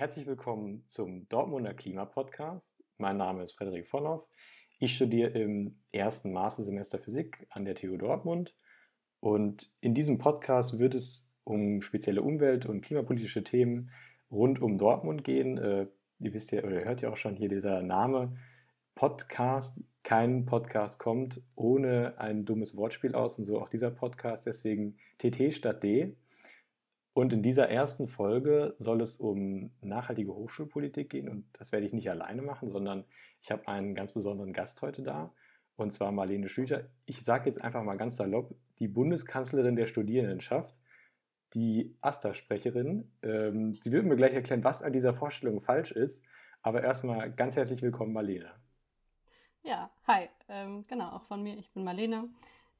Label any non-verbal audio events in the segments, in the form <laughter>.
Herzlich willkommen zum Dortmunder Klimapodcast. Mein Name ist Frederik Vonhoff. Ich studiere im ersten Mastersemester Physik an der TU Dortmund und in diesem Podcast wird es um spezielle Umwelt- und klimapolitische Themen rund um Dortmund gehen. Äh, ihr wisst ja, oder hört ja auch schon hier dieser Name Podcast. Kein Podcast kommt ohne ein dummes Wortspiel aus und so auch dieser Podcast. Deswegen TT statt D. Und in dieser ersten Folge soll es um nachhaltige Hochschulpolitik gehen. Und das werde ich nicht alleine machen, sondern ich habe einen ganz besonderen Gast heute da. Und zwar Marlene Schlüter. Ich sage jetzt einfach mal ganz salopp, die Bundeskanzlerin der Studierendenschaft, die AStA-Sprecherin. Ähm, sie wird mir gleich erklären, was an dieser Vorstellung falsch ist. Aber erstmal ganz herzlich willkommen, Marlene. Ja, hi. Ähm, genau, auch von mir. Ich bin Marlene.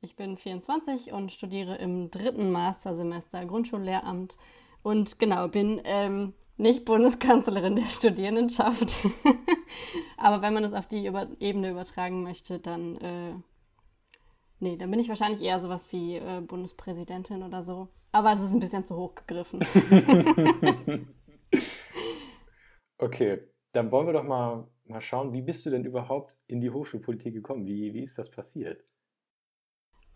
Ich bin 24 und studiere im dritten Mastersemester Grundschullehramt und genau, bin ähm, nicht Bundeskanzlerin der Studierendenschaft. <laughs> Aber wenn man es auf die Über Ebene übertragen möchte, dann, äh, nee, dann bin ich wahrscheinlich eher sowas wie äh, Bundespräsidentin oder so. Aber es ist ein bisschen zu hoch gegriffen. <laughs> okay, dann wollen wir doch mal, mal schauen, wie bist du denn überhaupt in die Hochschulpolitik gekommen? Wie, wie ist das passiert?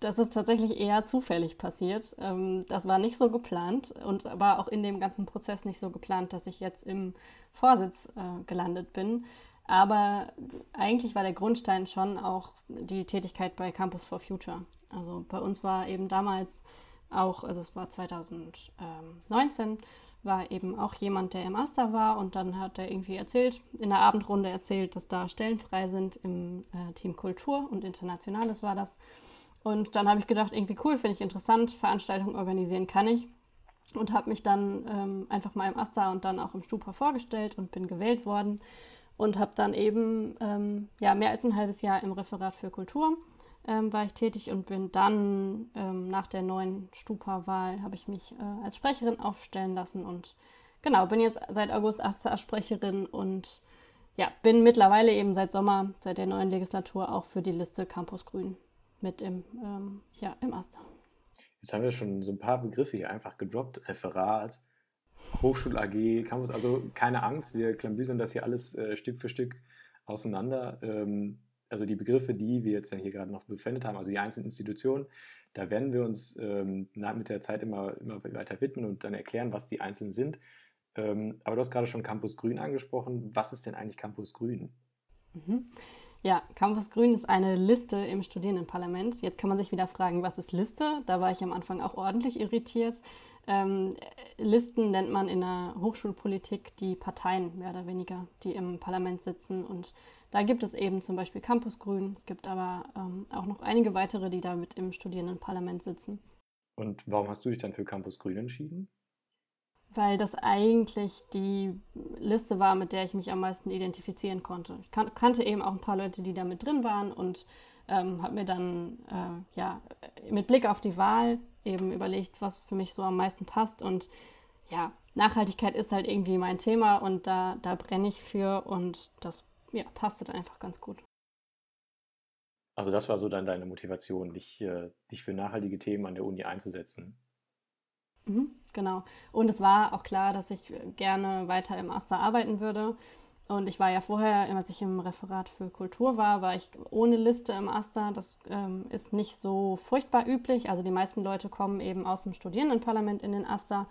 Das ist tatsächlich eher zufällig passiert. Ähm, das war nicht so geplant und war auch in dem ganzen Prozess nicht so geplant, dass ich jetzt im Vorsitz äh, gelandet bin. Aber eigentlich war der Grundstein schon auch die Tätigkeit bei Campus for Future. Also bei uns war eben damals auch, also es war 2019, war eben auch jemand, der im Aster war und dann hat er irgendwie erzählt, in der Abendrunde erzählt, dass da Stellen frei sind im äh, Team Kultur und Internationales war das. Und dann habe ich gedacht, irgendwie cool, finde ich interessant, Veranstaltungen organisieren kann ich. Und habe mich dann ähm, einfach mal im Asta und dann auch im Stupa vorgestellt und bin gewählt worden. Und habe dann eben ähm, ja, mehr als ein halbes Jahr im Referat für Kultur ähm, war ich tätig und bin dann ähm, nach der neuen Stupa-Wahl, habe ich mich äh, als Sprecherin aufstellen lassen. Und genau, bin jetzt seit August Asta-Sprecherin und ja, bin mittlerweile eben seit Sommer, seit der neuen Legislatur auch für die Liste Campus Grün mit im, ähm, ja, im Aster. Jetzt haben wir schon so ein paar Begriffe hier einfach gedroppt. Referat, Hochschul AG, Campus. Also keine Angst, wir klambüsern das hier alles äh, Stück für Stück auseinander. Ähm, also die Begriffe, die wir jetzt dann hier gerade noch befändet haben, also die einzelnen Institutionen, da werden wir uns ähm, mit der Zeit immer, immer weiter widmen und dann erklären, was die einzelnen sind. Ähm, aber du hast gerade schon Campus Grün angesprochen. Was ist denn eigentlich Campus Grün? Mhm. Ja, Campus Grün ist eine Liste im Studierendenparlament. Jetzt kann man sich wieder fragen, was ist Liste? Da war ich am Anfang auch ordentlich irritiert. Ähm, Listen nennt man in der Hochschulpolitik die Parteien mehr oder weniger, die im Parlament sitzen. Und da gibt es eben zum Beispiel Campus Grün. Es gibt aber ähm, auch noch einige weitere, die da mit im Studierendenparlament sitzen. Und warum hast du dich dann für Campus Grün entschieden? Weil das eigentlich die Liste war, mit der ich mich am meisten identifizieren konnte. Ich kan kannte eben auch ein paar Leute, die da mit drin waren und ähm, habe mir dann äh, ja mit Blick auf die Wahl eben überlegt, was für mich so am meisten passt und ja, Nachhaltigkeit ist halt irgendwie mein Thema und da, da brenne ich für und das ja, passte dann einfach ganz gut. Also das war so dann deine Motivation, dich, äh, dich für nachhaltige Themen an der Uni einzusetzen. Mhm, genau. Und es war auch klar, dass ich gerne weiter im Aster arbeiten würde. Und ich war ja vorher, als ich im Referat für Kultur war, war ich ohne Liste im Aster. Das ähm, ist nicht so furchtbar üblich. Also die meisten Leute kommen eben aus dem Studierendenparlament in den Aster.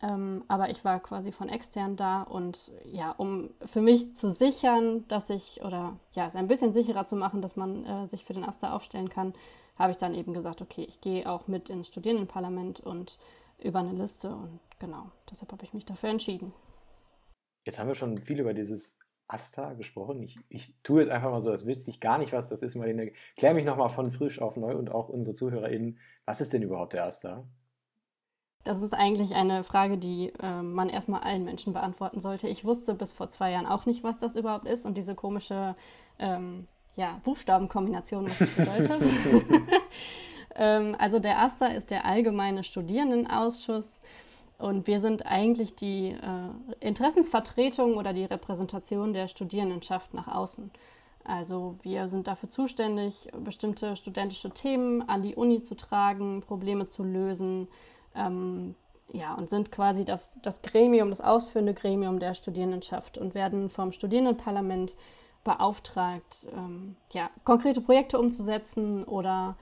Ähm, aber ich war quasi von extern da und ja, um für mich zu sichern, dass ich, oder ja, es ein bisschen sicherer zu machen, dass man äh, sich für den Aster aufstellen kann, habe ich dann eben gesagt, okay, ich gehe auch mit ins Studierendenparlament und über eine Liste und genau, deshalb habe ich mich dafür entschieden. Jetzt haben wir schon viel über dieses Asta gesprochen. Ich, ich tue jetzt einfach mal so, als wüsste ich gar nicht, was das ist. Marlene, klär mich nochmal von frisch auf neu und auch unsere ZuhörerInnen. Was ist denn überhaupt der Asta? Das ist eigentlich eine Frage, die äh, man erstmal allen Menschen beantworten sollte. Ich wusste bis vor zwei Jahren auch nicht, was das überhaupt ist und diese komische ähm, ja, Buchstabenkombination, was das bedeutet. <laughs> <laughs> Ähm, also der AStA ist der Allgemeine Studierendenausschuss. Und wir sind eigentlich die äh, Interessensvertretung oder die Repräsentation der Studierendenschaft nach außen. Also wir sind dafür zuständig, bestimmte studentische Themen an die Uni zu tragen, Probleme zu lösen, ähm, ja, und sind quasi das, das Gremium, das ausführende Gremium der Studierendenschaft und werden vom Studierendenparlament beauftragt, ähm, ja, konkrete Projekte umzusetzen oder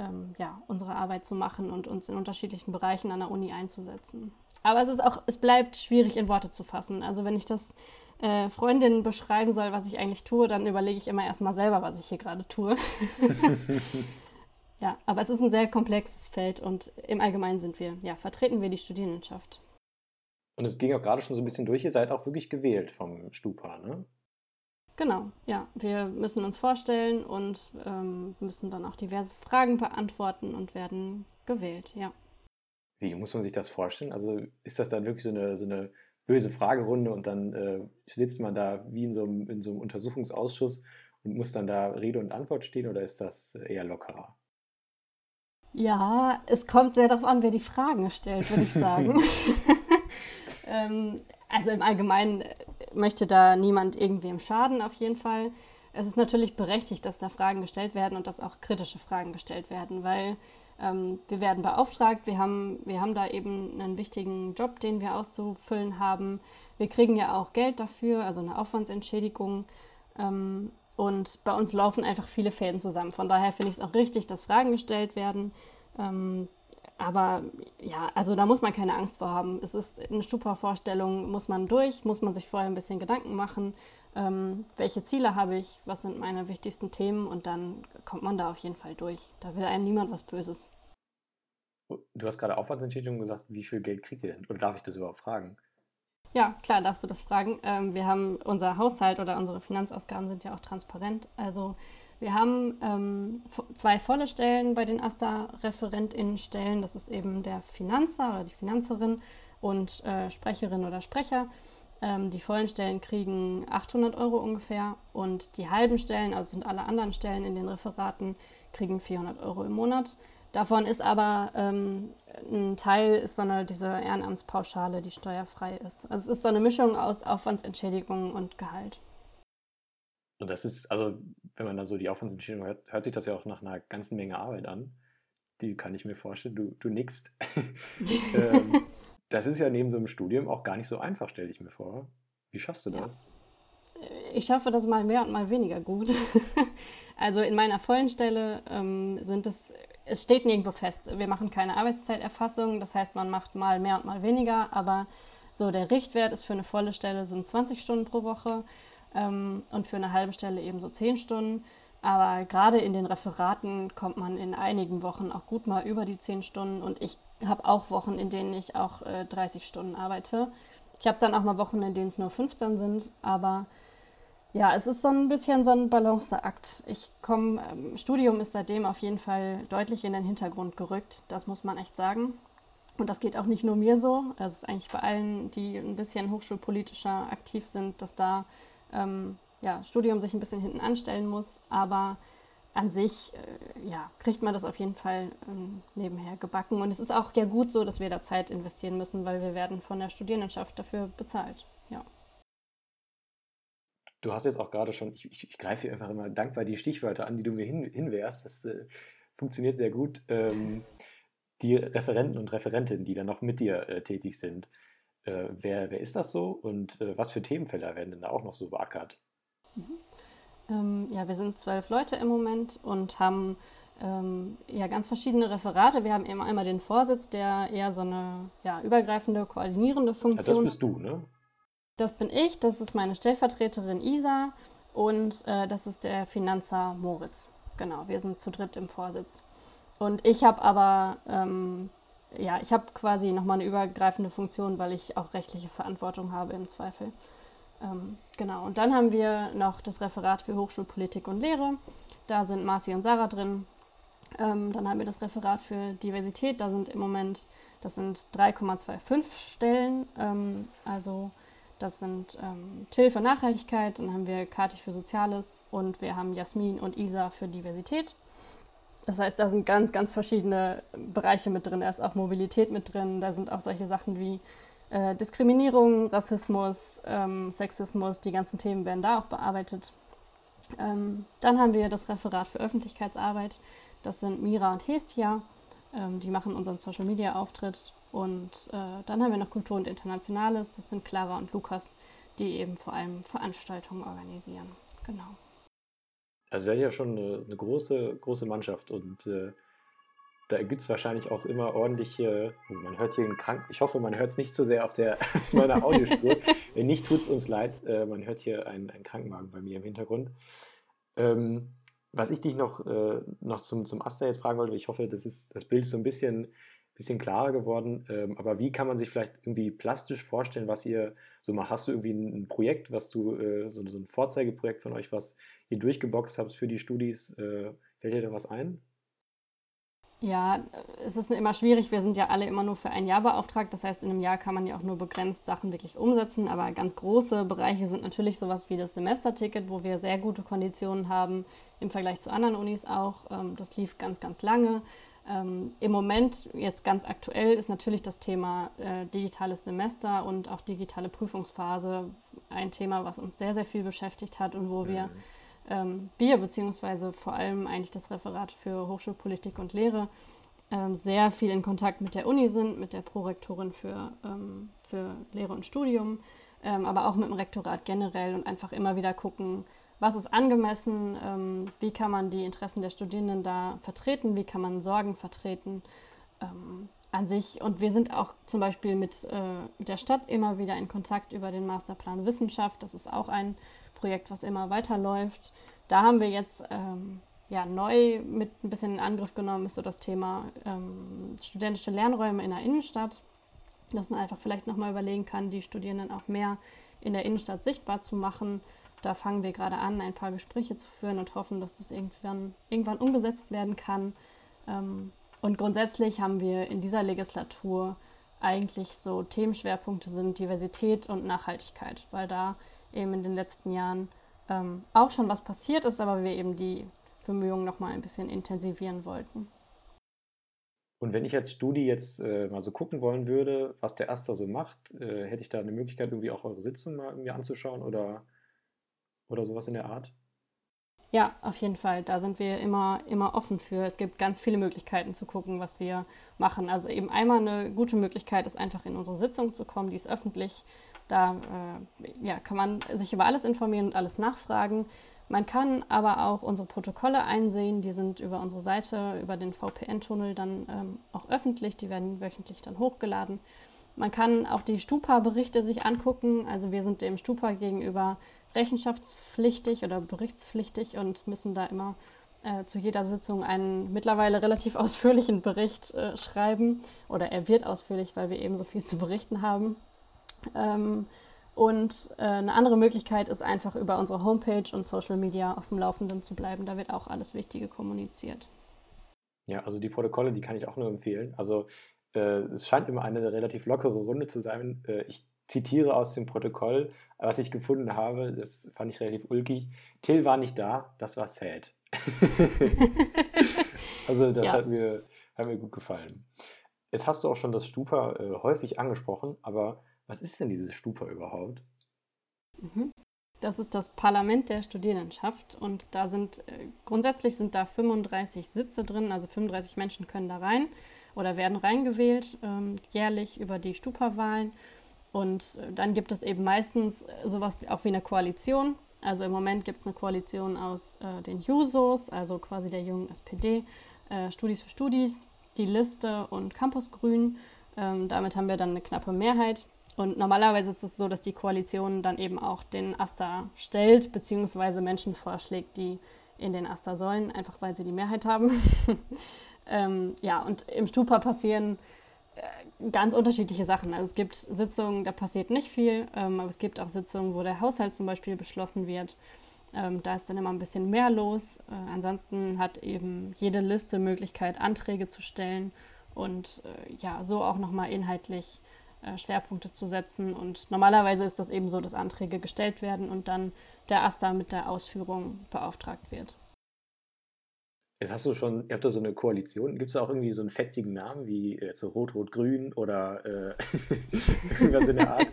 ähm, ja, unsere Arbeit zu machen und uns in unterschiedlichen Bereichen an der Uni einzusetzen. Aber es ist auch, es bleibt schwierig in Worte zu fassen. Also wenn ich das äh, Freundinnen beschreiben soll, was ich eigentlich tue, dann überlege ich immer erstmal selber, was ich hier gerade tue. <laughs> ja, aber es ist ein sehr komplexes Feld und im Allgemeinen sind wir, ja, vertreten wir die Studierendenschaft. Und es ging auch gerade schon so ein bisschen durch, ihr seid auch wirklich gewählt vom Stupa, ne? Genau, ja. Wir müssen uns vorstellen und ähm, müssen dann auch diverse Fragen beantworten und werden gewählt, ja. Wie muss man sich das vorstellen? Also ist das dann wirklich so eine, so eine böse Fragerunde und dann äh, sitzt man da wie in so, einem, in so einem Untersuchungsausschuss und muss dann da Rede und Antwort stehen oder ist das eher lockerer? Ja, es kommt sehr darauf an, wer die Fragen stellt, würde ich sagen. <laughs> <laughs> ähm, also im Allgemeinen möchte da niemand irgendwem schaden, auf jeden Fall. Es ist natürlich berechtigt, dass da Fragen gestellt werden und dass auch kritische Fragen gestellt werden, weil ähm, wir werden beauftragt, wir haben, wir haben da eben einen wichtigen Job, den wir auszufüllen haben. Wir kriegen ja auch Geld dafür, also eine Aufwandsentschädigung. Ähm, und bei uns laufen einfach viele Fäden zusammen. Von daher finde ich es auch richtig, dass Fragen gestellt werden. Ähm, aber ja, also da muss man keine Angst vor haben. Es ist eine Stupa-Vorstellung, muss man durch, muss man sich vorher ein bisschen Gedanken machen, ähm, welche Ziele habe ich, was sind meine wichtigsten Themen und dann kommt man da auf jeden Fall durch. Da will einem niemand was Böses. Du hast gerade Aufwandsentschädigung gesagt, wie viel Geld kriegt ihr denn? Oder darf ich das überhaupt fragen? Ja, klar, darfst du das fragen. Ähm, wir haben unser Haushalt oder unsere Finanzausgaben sind ja auch transparent. Also wir haben ähm, zwei volle Stellen bei den AStA-ReferentInnen-Stellen. Das ist eben der Finanzer oder die Finanzerin und äh, Sprecherin oder Sprecher. Ähm, die vollen Stellen kriegen 800 Euro ungefähr und die halben Stellen, also sind alle anderen Stellen in den Referaten, kriegen 400 Euro im Monat. Davon ist aber ähm, ein Teil ist so eine, diese Ehrenamtspauschale, die steuerfrei ist. Also es ist so eine Mischung aus Aufwandsentschädigung und Gehalt. Und das ist, also wenn man da so die Aufwandsentschädigung hört, hört sich das ja auch nach einer ganzen Menge Arbeit an. Die kann ich mir vorstellen. Du, du nickst. <laughs> ähm, das ist ja neben so einem Studium auch gar nicht so einfach, stelle ich mir vor. Wie schaffst du das? Ja. Ich schaffe das mal mehr und mal weniger gut. <laughs> also in meiner vollen Stelle ähm, sind es, es steht nirgendwo fest. Wir machen keine Arbeitszeiterfassung, das heißt, man macht mal mehr und mal weniger, aber so der Richtwert ist für eine volle Stelle sind 20 Stunden pro Woche ähm, und für eine halbe Stelle eben so zehn Stunden. Aber gerade in den Referaten kommt man in einigen Wochen auch gut mal über die zehn Stunden und ich habe auch Wochen, in denen ich auch äh, 30 Stunden arbeite. Ich habe dann auch mal Wochen, in denen es nur 15 sind, aber ja, es ist so ein bisschen so ein Balanceakt. Ich komme, ähm, Studium ist seitdem auf jeden Fall deutlich in den Hintergrund gerückt, das muss man echt sagen. Und das geht auch nicht nur mir so, es ist eigentlich bei allen, die ein bisschen hochschulpolitischer aktiv sind, dass da ähm, ja, Studium sich ein bisschen hinten anstellen muss, aber an sich äh, ja, kriegt man das auf jeden Fall ähm, nebenher gebacken. Und es ist auch ja gut so, dass wir da Zeit investieren müssen, weil wir werden von der Studierendenschaft dafür bezahlt. Ja. Du hast jetzt auch gerade schon, ich, ich, ich greife einfach immer dankbar die Stichwörter an, die du mir hin, hinwehrst. Das äh, funktioniert sehr gut. Ähm, die Referenten und Referentinnen, die dann noch mit dir äh, tätig sind. Äh, wer, wer ist das so und äh, was für Themenfelder werden denn da auch noch so beackert? Mhm. Ähm, ja, wir sind zwölf Leute im Moment und haben ähm, ja ganz verschiedene Referate. Wir haben immer einmal den Vorsitz, der eher so eine ja, übergreifende, koordinierende Funktion. Ja, das bist du, ne? Das bin ich, das ist meine Stellvertreterin Isa und äh, das ist der Finanzer Moritz. Genau, wir sind zu dritt im Vorsitz. Und ich habe aber ähm, ja, ich habe quasi nochmal eine übergreifende Funktion, weil ich auch rechtliche Verantwortung habe im Zweifel. Ähm, genau, und dann haben wir noch das Referat für Hochschulpolitik und Lehre. Da sind Marci und Sarah drin. Ähm, dann haben wir das Referat für Diversität. Da sind im Moment, das sind 3,25 Stellen. Ähm, also das sind ähm, Till für Nachhaltigkeit, dann haben wir Kati für Soziales und wir haben Jasmin und Isa für Diversität. Das heißt, da sind ganz, ganz verschiedene Bereiche mit drin. Da ist auch Mobilität mit drin. Da sind auch solche Sachen wie äh, Diskriminierung, Rassismus, ähm, Sexismus. Die ganzen Themen werden da auch bearbeitet. Ähm, dann haben wir das Referat für Öffentlichkeitsarbeit. Das sind Mira und Hestia. Ähm, die machen unseren Social-Media-Auftritt. Und äh, dann haben wir noch Kultur und Internationales, das sind Clara und Lukas, die eben vor allem Veranstaltungen organisieren. Genau. Also seid ja schon eine, eine, große, große Mannschaft und äh, da gibt es wahrscheinlich auch immer ordentliche, oh, man hört hier einen Krank, ich hoffe, man hört es nicht zu so sehr auf, der, <laughs> auf meiner Audiospur. Wenn nicht, tut es uns leid, äh, man hört hier einen, einen Krankenwagen bei mir im Hintergrund. Ähm, was ich dich noch, äh, noch zum, zum Aster jetzt fragen wollte, ich hoffe, das, ist, das Bild ist so ein bisschen, bisschen klarer geworden, ähm, aber wie kann man sich vielleicht irgendwie plastisch vorstellen, was ihr so macht? Hast du irgendwie ein, ein Projekt, was du, äh, so, so, ein Vorzeigeprojekt von euch, was ihr durchgeboxt habt für die Studis? Äh, fällt dir da was ein? Ja, es ist immer schwierig. Wir sind ja alle immer nur für ein Jahr beauftragt. Das heißt, in einem Jahr kann man ja auch nur begrenzt Sachen wirklich umsetzen. Aber ganz große Bereiche sind natürlich sowas wie das Semesterticket, wo wir sehr gute Konditionen haben im Vergleich zu anderen Unis auch. Ähm, das lief ganz, ganz lange. Ähm, Im Moment, jetzt ganz aktuell, ist natürlich das Thema äh, digitales Semester und auch digitale Prüfungsphase ein Thema, was uns sehr, sehr viel beschäftigt hat und wo wir mhm ähm, wir beziehungsweise vor allem eigentlich das Referat für Hochschulpolitik und Lehre ähm, sehr viel in Kontakt mit der Uni sind, mit der Prorektorin für, ähm, für Lehre und Studium, ähm, aber auch mit dem Rektorat generell und einfach immer wieder gucken, was ist angemessen, ähm, wie kann man die Interessen der Studierenden da vertreten, wie kann man Sorgen vertreten ähm, an sich. Und wir sind auch zum Beispiel mit, äh, mit der Stadt immer wieder in Kontakt über den Masterplan Wissenschaft. Das ist auch ein Projekt, was immer weiterläuft. Da haben wir jetzt ähm, ja, neu mit ein bisschen in Angriff genommen, ist so das Thema ähm, studentische Lernräume in der Innenstadt, dass man einfach vielleicht nochmal überlegen kann, die Studierenden auch mehr in der Innenstadt sichtbar zu machen. Da fangen wir gerade an, ein paar Gespräche zu führen und hoffen, dass das irgendwann, irgendwann umgesetzt werden kann. Ähm, und grundsätzlich haben wir in dieser Legislatur eigentlich so Themenschwerpunkte sind Diversität und Nachhaltigkeit, weil da eben in den letzten Jahren ähm, auch schon was passiert ist, aber wir eben die Bemühungen noch mal ein bisschen intensivieren wollten. Und wenn ich als Studi jetzt äh, mal so gucken wollen würde, was der Aster so macht, äh, hätte ich da eine Möglichkeit, irgendwie auch eure Sitzung mal irgendwie anzuschauen oder, oder sowas in der Art? Ja, auf jeden Fall. Da sind wir immer, immer offen für. Es gibt ganz viele Möglichkeiten zu gucken, was wir machen. Also eben einmal eine gute Möglichkeit ist einfach in unsere Sitzung zu kommen. Die ist öffentlich. Da äh, ja, kann man sich über alles informieren und alles nachfragen. Man kann aber auch unsere Protokolle einsehen. Die sind über unsere Seite, über den VPN-Tunnel dann ähm, auch öffentlich. Die werden wöchentlich dann hochgeladen. Man kann auch die Stupa-Berichte sich angucken. Also wir sind dem Stupa gegenüber rechenschaftspflichtig oder berichtspflichtig und müssen da immer äh, zu jeder Sitzung einen mittlerweile relativ <laughs> ausführlichen Bericht äh, schreiben. Oder er wird ausführlich, weil wir eben so viel zu berichten haben. Ähm, und äh, eine andere Möglichkeit ist einfach über unsere Homepage und Social Media auf dem Laufenden zu bleiben. Da wird auch alles Wichtige kommuniziert. Ja, also die Protokolle, die kann ich auch nur empfehlen. Also äh, es scheint immer eine relativ lockere Runde zu sein. Äh, ich zitiere aus dem Protokoll, was ich gefunden habe, das fand ich relativ ulkig. Till war nicht da, das war sad. <laughs> also das ja. hat, mir, hat mir gut gefallen. Jetzt hast du auch schon das Stupa äh, häufig angesprochen, aber was ist denn dieses Stupa überhaupt? Mhm. Das ist das Parlament der Studierendenschaft und da sind äh, grundsätzlich sind da 35 Sitze drin, also 35 Menschen können da rein oder werden reingewählt ähm, jährlich über die Stupa-Wahlen und äh, dann gibt es eben meistens äh, sowas auch wie eine Koalition. Also im Moment gibt es eine Koalition aus äh, den Jusos, also quasi der jungen SPD, äh, Studis für Studis, die Liste und Campus Grün. Ähm, damit haben wir dann eine knappe Mehrheit. Und normalerweise ist es so, dass die Koalition dann eben auch den Asta stellt, beziehungsweise Menschen vorschlägt, die in den Asta sollen, einfach weil sie die Mehrheit haben. <laughs> ähm, ja, und im Stupa passieren äh, ganz unterschiedliche Sachen. Also es gibt Sitzungen, da passiert nicht viel, ähm, aber es gibt auch Sitzungen, wo der Haushalt zum Beispiel beschlossen wird. Ähm, da ist dann immer ein bisschen mehr los. Äh, ansonsten hat eben jede Liste Möglichkeit, Anträge zu stellen und äh, ja, so auch nochmal inhaltlich Schwerpunkte zu setzen. Und normalerweise ist das eben so, dass Anträge gestellt werden und dann der AStA mit der Ausführung beauftragt wird. Jetzt hast du schon, ihr habt da so eine Koalition. Gibt es da auch irgendwie so einen fetzigen Namen wie äh, so Rot-Rot-Grün oder äh, <laughs> irgendwas in der Art?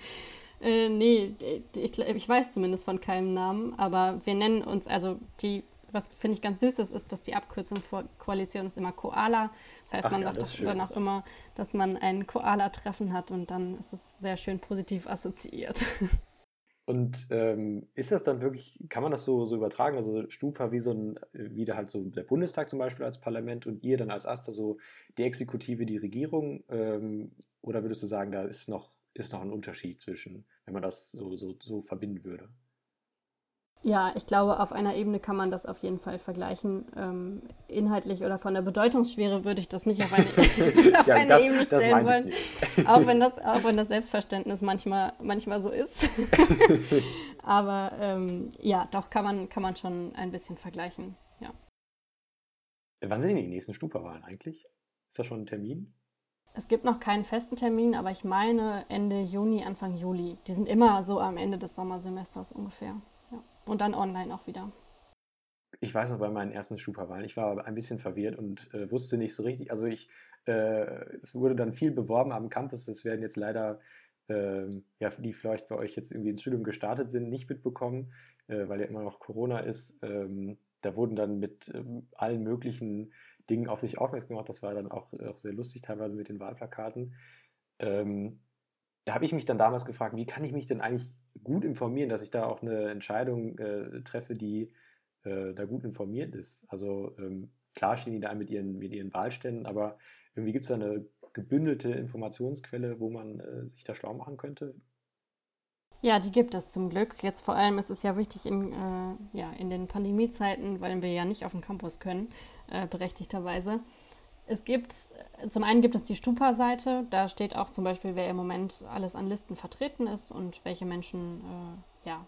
<laughs> äh, nee, ich, ich, weiß zumindest von keinem Namen, aber wir nennen uns, also die was finde ich ganz süß ist, dass die Abkürzung für Koalition ist immer Koala. Das heißt, Ach man ja, sagt das dann auch immer, dass man ein Koala-Treffen hat und dann ist es sehr schön positiv assoziiert. <laughs> Und ähm, ist das dann wirklich, kann man das so, so übertragen? Also Stupa wie so ein, wie halt so der Bundestag zum Beispiel als Parlament und ihr dann als Aster so die Exekutive, die Regierung? Ähm, oder würdest du sagen, da ist noch, ist noch ein Unterschied zwischen, wenn man das so, so, so verbinden würde? Ja, ich glaube, auf einer Ebene kann man das auf jeden Fall vergleichen. Ähm, inhaltlich oder von der Bedeutungsschwere würde ich das nicht auf eine, <laughs> auf ja, eine das, Ebene stellen wollen. auch, wenn das, auch wenn das Selbstverständnis manchmal, manchmal so ist. <laughs> Aber ähm, ja, doch kann man, kann man schon ein bisschen vergleichen. Ja. Wann sind denn die nächsten Stupa-Wahlen eigentlich? Ist da schon ein Termin? Es gibt noch keinen festen Termin, aber ich meine Ende Juni, Anfang Juli. Die sind immer so am Ende des Sommersemesters ungefähr. Und dann online auch wieder. Ich weiß noch bei meinen ersten Stupa-Wahlen, ich war ein bisschen verwirrt und äh, wusste nicht so richtig. Also ich, äh, es wurde dann viel beworben am Campus. Das werden jetzt leider, äh, ja, die vielleicht bei euch jetzt irgendwie ins Studium gestartet sind, nicht mitbekommen, äh, weil ja immer noch Corona ist. Ähm, da wurden dann mit ähm, allen möglichen Dingen auf sich aufmerksam gemacht. Das war dann auch, auch sehr lustig, teilweise mit den Wahlplakaten. Ähm, da habe ich mich dann damals gefragt, wie kann ich mich denn eigentlich gut informieren, dass ich da auch eine Entscheidung äh, treffe, die äh, da gut informiert ist. Also ähm, klar stehen die da mit ihren, mit ihren Wahlständen, aber irgendwie gibt es da eine gebündelte Informationsquelle, wo man äh, sich da schlau machen könnte. Ja, die gibt es zum Glück. Jetzt vor allem ist es ja wichtig in, äh, ja, in den Pandemiezeiten, weil wir ja nicht auf den Campus können, äh, berechtigterweise, es gibt, zum einen gibt es die Stupa-Seite, da steht auch zum Beispiel, wer im Moment alles an Listen vertreten ist und welche Menschen, äh, ja,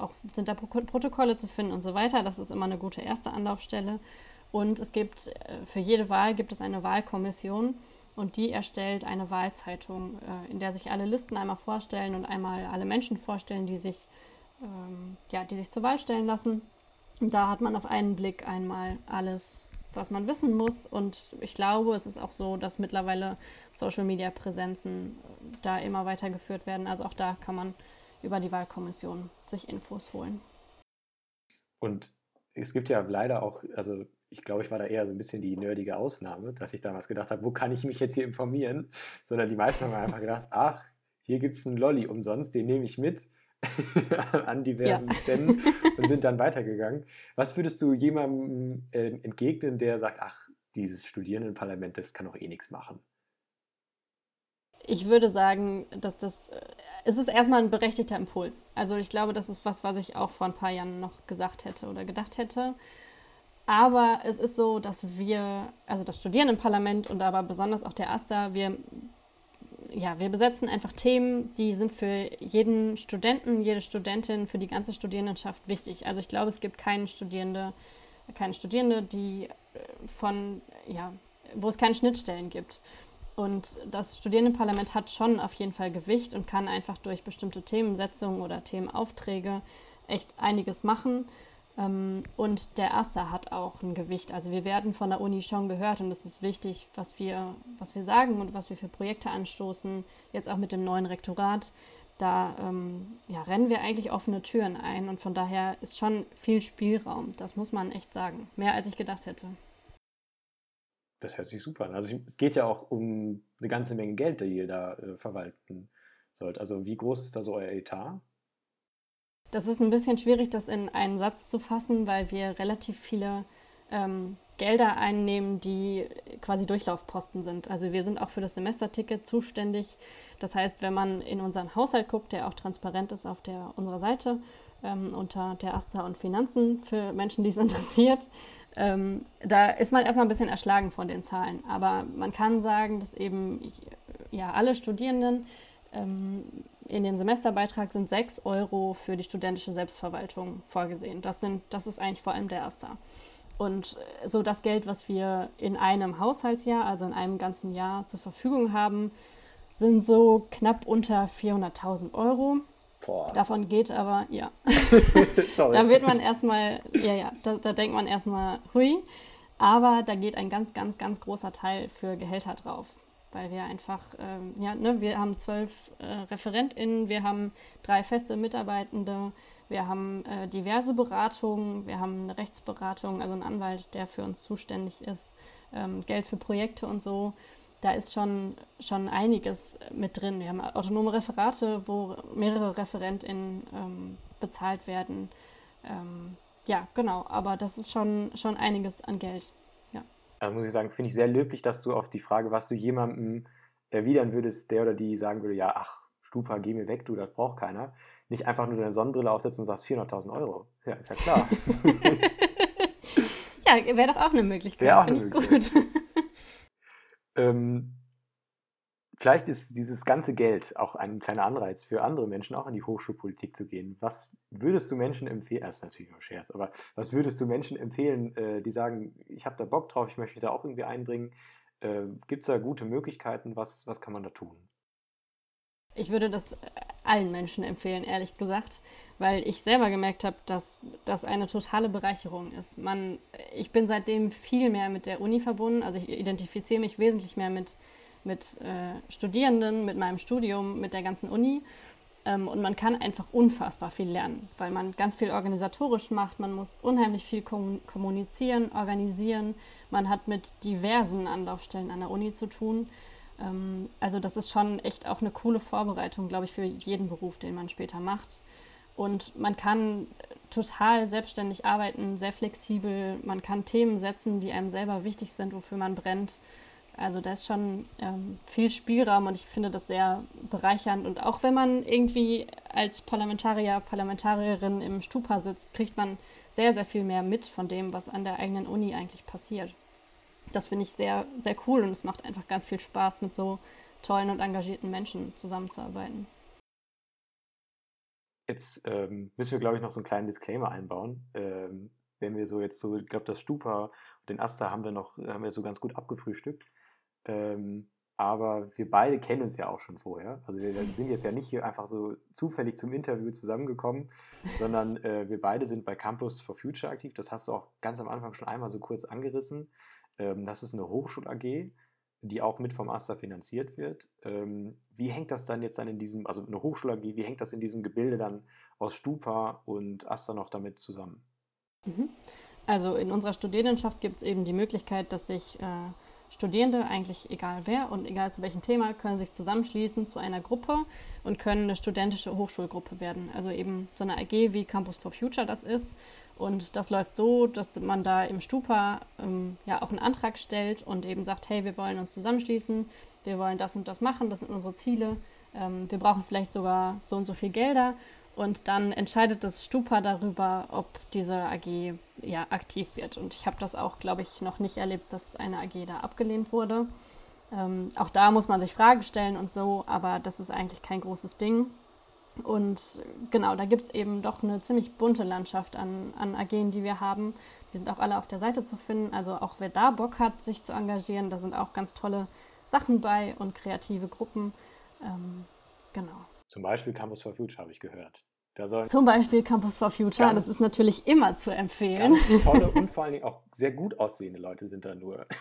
auch sind da Protokolle zu finden und so weiter. Das ist immer eine gute erste Anlaufstelle. Und es gibt, äh, für jede Wahl gibt es eine Wahlkommission und die erstellt eine Wahlzeitung, äh, in der sich alle Listen einmal vorstellen und einmal alle Menschen vorstellen, die sich, ähm, ja, die sich zur Wahl stellen lassen. Und da hat man auf einen Blick einmal alles was man wissen muss. Und ich glaube, es ist auch so, dass mittlerweile Social-Media-Präsenzen äh, da immer weitergeführt werden. Also auch da kann man über die Wahlkommission sich Infos holen. Und es gibt ja leider auch, also ich glaube, ich war da eher so ein bisschen die nerdige Ausnahme, dass ich damals gedacht habe, wo kann ich mich jetzt hier informieren? Sondern die meisten haben einfach gedacht, ach, hier gibt es einen Lolli umsonst, den nehme ich mit <laughs> an diversen ja. Ständen und sind dann weitergegangen. Was würdest du jemandem äh, entgegnen, der sagt, ach, dieses Studierendenparlament, das kann doch eh nichts machen? Ich würde sagen, dass das, äh, es ist erstmal ein berechtigter Impuls. Also ich glaube, das ist was, was ich auch vor ein paar Jahren noch gesagt hätte oder gedacht hätte. Aber es ist so, dass wir, also das Studierendenparlament und aber besonders auch der AStA, wir ja, wir besetzen einfach Themen, die sind für jeden Studenten, jede Studentin, für die ganze Studierendenschaft wichtig. Also ich glaube, es gibt keine Studierende, keine Studierende, die äh, von, ja, wo es keine Schnittstellen gibt. Und das Studierendenparlament hat schon auf jeden Fall Gewicht und kann einfach durch bestimmte Themensetzungen oder Themenaufträge echt einiges machen. Ähm, und der Erste hat auch ein Gewicht. Also wir werden von der Uni schon gehört und es ist wichtig, was wir, was wir sagen und was wir für Projekte anstoßen. Jetzt auch mit dem neuen Rektorat. Da ähm, ja, rennen wir eigentlich offene Türen ein und von daher ist schon viel Spielraum. Das muss man echt sagen. Mehr als ich gedacht hätte. Das hört sich super an. Also es geht ja auch um eine ganze Menge Geld, die ihr da äh, verwalten sollt. Also wie groß ist da so euer Etat? Das ist ein bisschen schwierig, das in einen Satz zu fassen, weil wir relativ viele ähm, Gelder einnehmen, die quasi Durchlaufposten sind. Also wir sind auch für das Semesterticket zuständig. Das heißt, wenn man in unseren Haushalt guckt, der auch transparent ist auf der, unserer Seite, ähm, unter der Asta und Finanzen für Menschen, die es <laughs> interessiert, ähm, da ist man erstmal ein bisschen erschlagen von den Zahlen. Aber man kann sagen, dass eben ja, alle Studierenden in dem Semesterbeitrag sind 6 Euro für die studentische Selbstverwaltung vorgesehen. Das, sind, das ist eigentlich vor allem der Erste. Und äh, so das Geld, was wir in einem Haushaltsjahr, also in einem ganzen Jahr zur Verfügung haben, sind so knapp unter 400.000 Euro. Boah. Davon geht aber, ja. <laughs> Sorry. da wird man erstmal, ja, ja, da, da denkt man erstmal, hui. Aber da geht ein ganz, ganz, ganz großer Teil für Gehälter drauf. Weil wir einfach, ähm, ja, ne, wir haben zwölf äh, ReferentInnen, wir haben drei feste Mitarbeitende, wir haben äh, diverse Beratungen, wir haben eine Rechtsberatung, also einen Anwalt, der für uns zuständig ist, ähm, Geld für Projekte und so. Da ist schon, schon einiges mit drin. Wir haben autonome Referate, wo mehrere ReferentInnen ähm, bezahlt werden. Ähm, ja, genau, aber das ist schon, schon einiges an Geld. Also muss ich sagen, finde ich sehr löblich, dass du auf die Frage, was du jemandem erwidern würdest, der oder die sagen würde, ja, ach, Stupa, geh mir weg, du, das braucht keiner. Nicht einfach nur deine Sonnenbrille aufsetzen und sagst 400.000 Euro. Ja, ist ja klar. <laughs> ja, wäre doch auch eine Möglichkeit, finde ich gut. ähm, vielleicht ist dieses ganze Geld auch ein kleiner Anreiz für andere Menschen, auch in die Hochschulpolitik zu gehen. Was würdest du Menschen empfehlen? Das ist natürlich nur Scherz, aber was würdest du Menschen empfehlen, äh, die sagen, ich habe da Bock drauf, ich möchte mich da auch irgendwie einbringen? Äh, Gibt es da gute Möglichkeiten? Was, was kann man da tun? Ich würde das allen Menschen empfehlen, ehrlich gesagt, weil ich selber gemerkt habe, dass das eine totale Bereicherung ist. Man, ich bin seitdem viel mehr mit der Uni verbunden, also ich identifiziere mich wesentlich mehr mit, mit äh, Studierenden, mit meinem Studium, mit der ganzen Uni. Ähm, und man kann einfach unfassbar viel lernen, weil man ganz viel organisatorisch macht, man muss unheimlich viel kommunizieren, organisieren, man hat mit diversen Anlaufstellen an der Uni zu tun. Ähm, also das ist schon echt auch eine coole Vorbereitung, glaube ich, für jeden Beruf, den man später macht. Und man kann total selbstständig arbeiten, sehr flexibel. Man kann Themen setzen, die einem selber wichtig sind, wofür man brennt. Also da ist schon ähm, viel Spielraum und ich finde das sehr bereichernd. Und auch wenn man irgendwie als Parlamentarier, Parlamentarierin im Stupa sitzt, kriegt man sehr, sehr viel mehr mit von dem, was an der eigenen Uni eigentlich passiert das finde ich sehr, sehr cool und es macht einfach ganz viel Spaß, mit so tollen und engagierten Menschen zusammenzuarbeiten. Jetzt ähm, müssen wir, glaube ich, noch so einen kleinen Disclaimer einbauen. Ähm, wenn wir so jetzt so, ich glaube, das Stupa und den Asta haben wir noch, haben wir so ganz gut abgefrühstückt. Ähm, aber wir beide kennen uns ja auch schon vorher. Also wir sind jetzt ja nicht hier einfach so zufällig zum Interview zusammengekommen, <laughs> sondern äh, wir beide sind bei Campus for Future aktiv. Das hast du auch ganz am Anfang schon einmal so kurz angerissen. Ähm, das ist eine Hochschul-AG, die auch mit vom AStA finanziert wird. Ähm, wie hängt das dann jetzt dann in diesem, also eine Hochschul-AG, wie hängt das in diesem Gebilde dann aus Stupa und AStA noch damit zusammen? Mhm. Also in unserer Studierendenschaft gibt es eben die Möglichkeit, dass sich äh, Studierende, eigentlich egal wer und egal zu welchem Thema, können sich zusammenschließen zu einer Gruppe und können eine studentische Hochschulgruppe werden. Also eben so eine AG wie Campus for Future das ist. Und das läuft so, dass man da im Stupa ähm, ja auch einen Antrag stellt und eben sagt, hey, wir wollen uns zusammenschließen, wir wollen das und das machen, das sind unsere Ziele, ähm, wir brauchen vielleicht sogar so und so viel Gelder. Und dann entscheidet das Stupa darüber, ob diese AG ja aktiv wird. Und ich habe das auch, glaube ich, noch nicht erlebt, dass eine AG da abgelehnt wurde. Ähm, auch da muss man sich Fragen stellen und so, aber das ist eigentlich kein großes Ding. Und genau, da gibt es eben doch eine ziemlich bunte Landschaft an, an AGen, die wir haben. Die sind auch alle auf der Seite zu finden. Also auch wer da Bock hat, sich zu engagieren, da sind auch ganz tolle Sachen bei und kreative Gruppen. Ähm, genau. Zum Beispiel Campus for Future habe ich gehört. Zum Beispiel Campus for Future, das ist natürlich immer zu empfehlen. <laughs> Tolle und vor allen Dingen auch sehr gut aussehende Leute sind da nur. <laughs>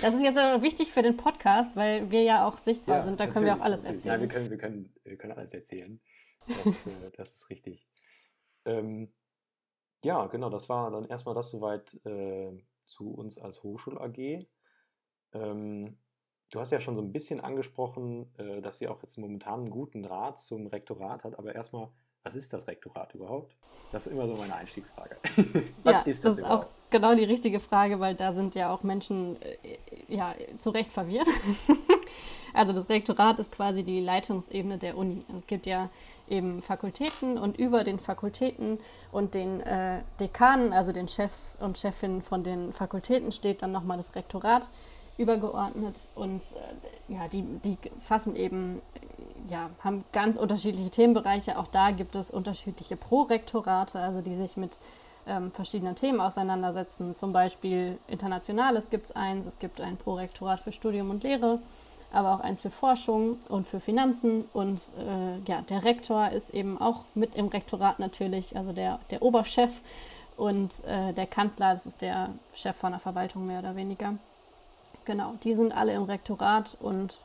Das ist jetzt wichtig für den Podcast, weil wir ja auch sichtbar ja, sind. Da können wir auch alles erzählen. Nein, wir können, wir können, wir können alles erzählen. Das, <laughs> äh, das ist richtig. Ähm, ja, genau, das war dann erstmal das soweit äh, zu uns als Hochschul AG. Ähm, du hast ja schon so ein bisschen angesprochen, äh, dass sie auch jetzt momentan einen guten Rat zum Rektorat hat, aber erstmal, was ist das Rektorat überhaupt? Das ist immer so meine Einstiegsfrage. <laughs> Was ja, ist das, das ist auch genau die richtige Frage, weil da sind ja auch Menschen äh, ja, zu Recht verwirrt. <laughs> also das Rektorat ist quasi die Leitungsebene der Uni. Es gibt ja eben Fakultäten und über den Fakultäten und den äh, Dekanen, also den Chefs und Chefinnen von den Fakultäten, steht dann nochmal das Rektorat übergeordnet und äh, ja, die, die fassen eben ja, haben ganz unterschiedliche Themenbereiche. Auch da gibt es unterschiedliche Prorektorate, also die sich mit ähm, verschiedenen Themen auseinandersetzen. Zum Beispiel Internationales gibt es eins, es gibt ein Prorektorat für Studium und Lehre, aber auch eins für Forschung und für Finanzen. Und äh, ja, der Rektor ist eben auch mit im Rektorat natürlich, also der, der Oberchef. Und äh, der Kanzler, das ist der Chef von der Verwaltung mehr oder weniger. Genau. Die sind alle im Rektorat und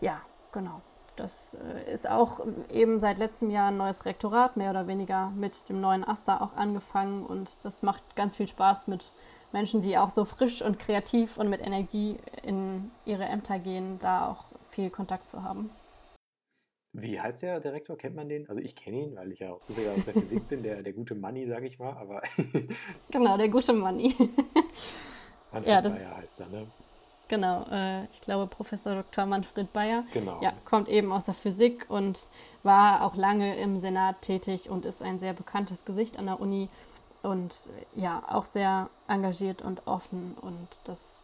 ja, genau. Das äh, ist auch eben seit letztem Jahr ein neues Rektorat, mehr oder weniger mit dem neuen AStA auch angefangen. Und das macht ganz viel Spaß mit Menschen, die auch so frisch und kreativ und mit Energie in ihre Ämter gehen, da auch viel Kontakt zu haben. Wie heißt der Direktor? Kennt man den? Also ich kenne ihn, weil ich ja auch zufällig aus der Physik bin, der, der gute Manni, sage ich mal. Aber <laughs> genau, der gute Manni. <laughs> Manfred ja, das, Bayer heißt er, ne? Genau, äh, ich glaube Professor Dr. Manfred Bayer. Genau. Ja, kommt eben aus der Physik und war auch lange im Senat tätig und ist ein sehr bekanntes Gesicht an der Uni und ja, auch sehr engagiert und offen und das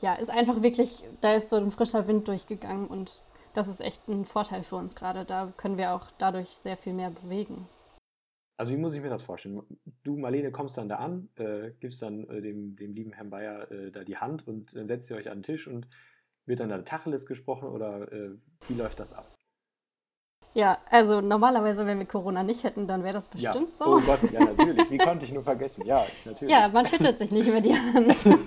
ja, ist einfach wirklich, da ist so ein frischer Wind durchgegangen und das ist echt ein Vorteil für uns gerade. Da können wir auch dadurch sehr viel mehr bewegen. Also wie muss ich mir das vorstellen? Du, Marlene, kommst dann da an, äh, gibst dann äh, dem, dem lieben Herrn Bayer äh, da die Hand und dann setzt ihr euch an den Tisch und wird dann da Tacheles gesprochen oder äh, wie läuft das ab? Ja, also normalerweise, wenn wir Corona nicht hätten, dann wäre das bestimmt ja. so. Oh Gott, ja, natürlich. Wie konnte ich nur vergessen? Ja, natürlich. Ja, man schüttelt sich nicht über die Hand. <laughs>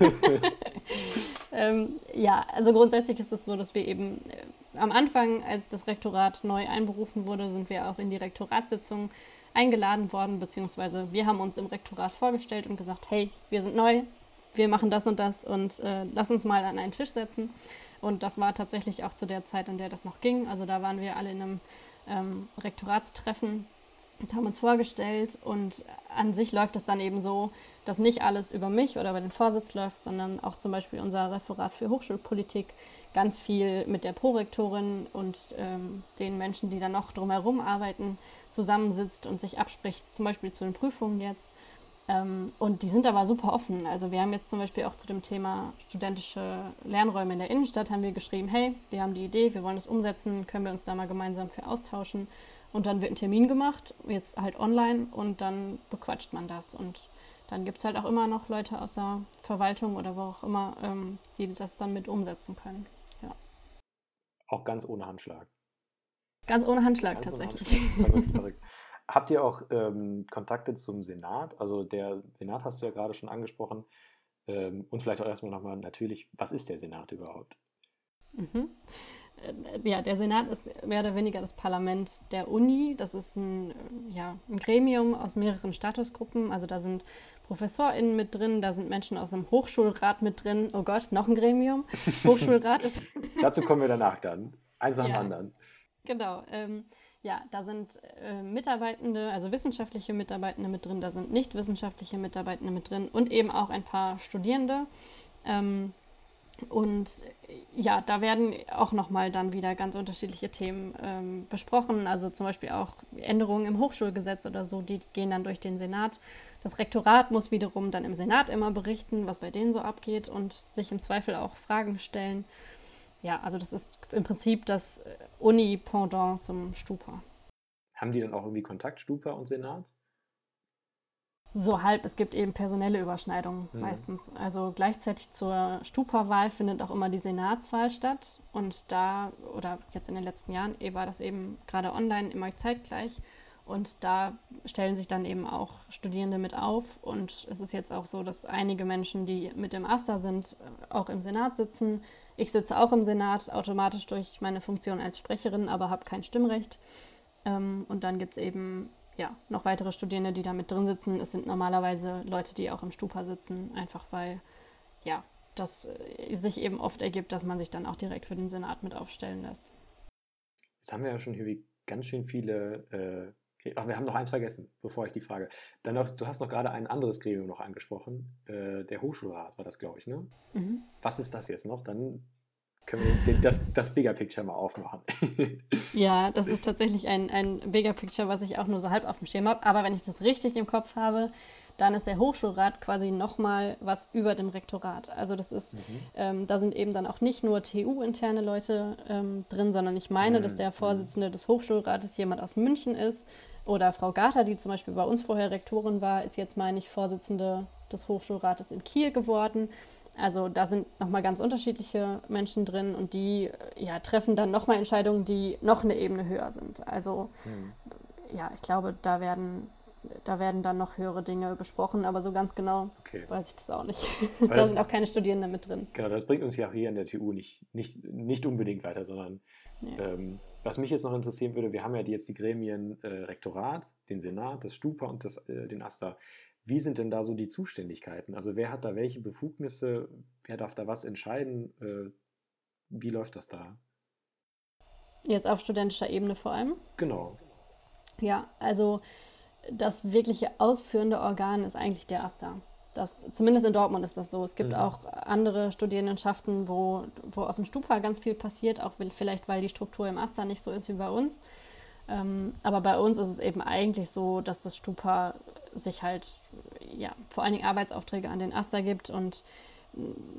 ähm, ja, also grundsätzlich ist es so, dass wir eben äh, am Anfang, als das Rektorat neu einberufen wurde, sind wir auch in die Rektoratssitzung eingeladen worden, beziehungsweise wir haben uns im Rektorat vorgestellt und gesagt, hey, wir sind neu, wir machen das und das und äh, lass uns mal an einen Tisch setzen. Und das war tatsächlich auch zu der Zeit, in der das noch ging. Also da waren wir alle in einem ähm, Rektoratstreffen und haben uns vorgestellt. Und an sich läuft es dann eben so, dass nicht alles über mich oder über den Vorsitz läuft, sondern auch zum Beispiel unser Referat für Hochschulpolitik ganz viel mit der Prorektorin und ähm, den Menschen, die da noch drumherum arbeiten, zusammensitzt und sich abspricht, zum Beispiel zu den Prüfungen jetzt. Ähm, und die sind aber super offen. Also wir haben jetzt zum Beispiel auch zu dem Thema studentische Lernräume in der Innenstadt haben wir geschrieben, hey, wir haben die Idee, wir wollen das umsetzen, können wir uns da mal gemeinsam für austauschen. Und dann wird ein Termin gemacht, jetzt halt online und dann bequatscht man das. Und dann gibt es halt auch immer noch Leute aus der Verwaltung oder wo auch immer, ähm, die das dann mit umsetzen können. Ja. Auch ganz ohne Handschlag. Ganz ohne Handschlag ganz tatsächlich. Ohne Handschlag. Verrückt, <laughs> verrückt. Habt ihr auch ähm, Kontakte zum Senat? Also der Senat hast du ja gerade schon angesprochen. Ähm, und vielleicht auch erstmal nochmal natürlich, was ist der Senat überhaupt? Mhm. Äh, ja, der Senat ist mehr oder weniger das Parlament der Uni. Das ist ein, ja, ein Gremium aus mehreren Statusgruppen. Also da sind ProfessorInnen mit drin, da sind Menschen aus dem Hochschulrat mit drin. Oh Gott, noch ein Gremium. <laughs> Hochschulrat ist. Dazu kommen wir danach dann. Eins nach dem ja, anderen. Genau. Ähm, ja, da sind äh, Mitarbeitende, also wissenschaftliche Mitarbeitende mit drin, da sind nicht wissenschaftliche Mitarbeitende mit drin und eben auch ein paar Studierende. Ähm, und ja, da werden auch nochmal dann wieder ganz unterschiedliche Themen ähm, besprochen. Also zum Beispiel auch Änderungen im Hochschulgesetz oder so, die gehen dann durch den Senat. Das Rektorat muss wiederum dann im Senat immer berichten, was bei denen so abgeht und sich im Zweifel auch Fragen stellen. Ja, also das ist im Prinzip das äh, Uni-Pendant zum Stupa. Haben die dann auch irgendwie Kontakt, Stupa und Senat? So halb, es gibt eben personelle Überschneidungen mhm. meistens. Also gleichzeitig zur Stupa-Wahl findet auch immer die Senatswahl statt. Und da, oder jetzt in den letzten Jahren, eh war das eben gerade online immer zeitgleich. Und da stellen sich dann eben auch Studierende mit auf. Und es ist jetzt auch so, dass einige Menschen, die mit dem AStA sind, auch im Senat sitzen. Ich sitze auch im Senat, automatisch durch meine Funktion als Sprecherin, aber habe kein Stimmrecht. Ähm, und dann gibt es eben ja, noch weitere Studierende, die da mit drin sitzen. Es sind normalerweise Leute, die auch im Stupa sitzen, einfach weil ja, das äh, sich eben oft ergibt, dass man sich dann auch direkt für den Senat mit aufstellen lässt. Jetzt haben wir ja schon hier ganz schön viele äh Ach, wir haben noch eins vergessen, bevor ich die frage. Dann noch, du hast noch gerade ein anderes Gremium noch angesprochen. Äh, der Hochschulrat war das, glaube ich, ne? Mhm. Was ist das jetzt noch? Dann können wir das, das Bigger Picture mal aufmachen. <laughs> ja, das ist tatsächlich ein, ein Bigger Picture, was ich auch nur so halb auf dem Schirm habe. Aber wenn ich das richtig im Kopf habe, dann ist der Hochschulrat quasi nochmal was über dem Rektorat. Also das ist, mhm. ähm, da sind eben dann auch nicht nur TU-interne Leute ähm, drin, sondern ich meine, mhm. dass der Vorsitzende des Hochschulrates jemand aus München ist oder Frau Garter, die zum Beispiel bei uns vorher Rektorin war, ist jetzt, meine ich, Vorsitzende des Hochschulrates in Kiel geworden. Also da sind nochmal ganz unterschiedliche Menschen drin und die ja, treffen dann nochmal Entscheidungen, die noch eine Ebene höher sind. Also mhm. ja, ich glaube, da werden da werden dann noch höhere Dinge besprochen, aber so ganz genau okay. weiß ich das auch nicht. da das, sind auch keine Studierenden mit drin. Genau, das bringt uns ja hier an der TU nicht, nicht, nicht unbedingt weiter, sondern nee. ähm, was mich jetzt noch interessieren würde, wir haben ja jetzt die Gremien äh, Rektorat, den Senat, das Stupa und das, äh, den AStA. Wie sind denn da so die Zuständigkeiten? Also wer hat da welche Befugnisse? Wer darf da was entscheiden? Äh, wie läuft das da? Jetzt auf studentischer Ebene vor allem? Genau. Ja, also das wirkliche ausführende Organ ist eigentlich der AStA. Das, zumindest in Dortmund ist das so. Es gibt mhm. auch andere Studierendenschaften, wo, wo aus dem Stupa ganz viel passiert, auch vielleicht weil die Struktur im AStA nicht so ist wie bei uns. Ähm, aber bei uns ist es eben eigentlich so, dass das Stupa sich halt ja, vor allen Dingen Arbeitsaufträge an den AStA gibt und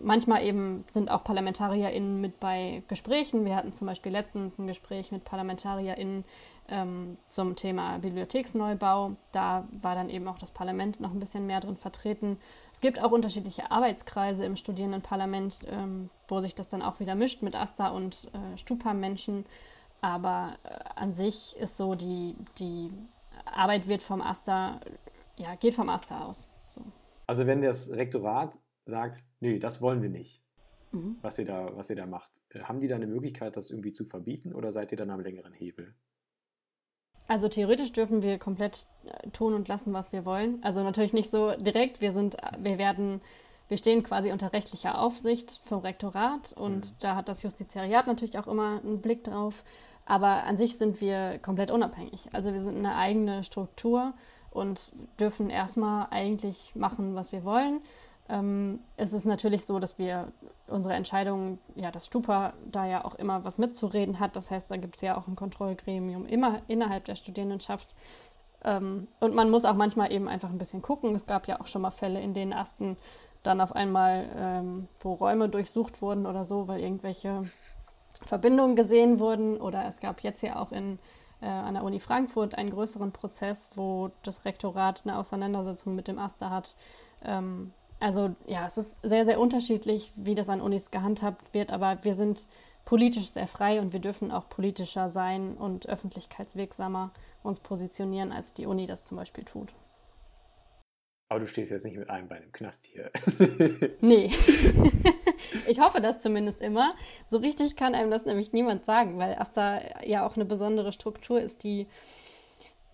manchmal eben sind auch ParlamentarierInnen mit bei Gesprächen. Wir hatten zum Beispiel letztens ein Gespräch mit ParlamentarierInnen ähm, zum Thema Bibliotheksneubau. Da war dann eben auch das Parlament noch ein bisschen mehr drin vertreten. Es gibt auch unterschiedliche Arbeitskreise im Studierendenparlament, ähm, wo sich das dann auch wieder mischt mit AStA und äh, Stupa-Menschen. Aber äh, an sich ist so, die, die Arbeit wird vom AStA, ja, geht vom AStA aus. So. Also wenn das Rektorat sagt, nee, das wollen wir nicht, mhm. was, ihr da, was ihr da macht, äh, haben die da eine Möglichkeit, das irgendwie zu verbieten oder seid ihr dann am längeren Hebel? Also theoretisch dürfen wir komplett äh, tun und lassen, was wir wollen. Also natürlich nicht so direkt. Wir sind, wir werden, wir stehen quasi unter rechtlicher Aufsicht vom Rektorat und mhm. da hat das Justiziariat natürlich auch immer einen Blick drauf. Aber an sich sind wir komplett unabhängig. Also wir sind eine eigene Struktur und dürfen erstmal eigentlich machen, was wir wollen. Ähm, es ist natürlich so, dass wir unsere Entscheidungen, ja, das Stupa da ja auch immer was mitzureden hat. Das heißt, da gibt es ja auch ein Kontrollgremium immer innerhalb der Studierendenschaft. Ähm, und man muss auch manchmal eben einfach ein bisschen gucken. Es gab ja auch schon mal Fälle, in denen Asten dann auf einmal, ähm, wo Räume durchsucht wurden oder so, weil irgendwelche Verbindungen gesehen wurden. Oder es gab jetzt ja auch in, äh, an der Uni Frankfurt einen größeren Prozess, wo das Rektorat eine Auseinandersetzung mit dem Aster hat. Also ja, es ist sehr, sehr unterschiedlich, wie das an Unis gehandhabt wird, aber wir sind politisch sehr frei und wir dürfen auch politischer sein und öffentlichkeitswirksamer uns positionieren, als die Uni das zum Beispiel tut. Aber du stehst jetzt nicht mit einem Bein im Knast hier. <laughs> <laughs> nee. <laughs> ich hoffe das zumindest immer. So richtig kann einem das nämlich niemand sagen, weil Asta ja auch eine besondere Struktur ist, die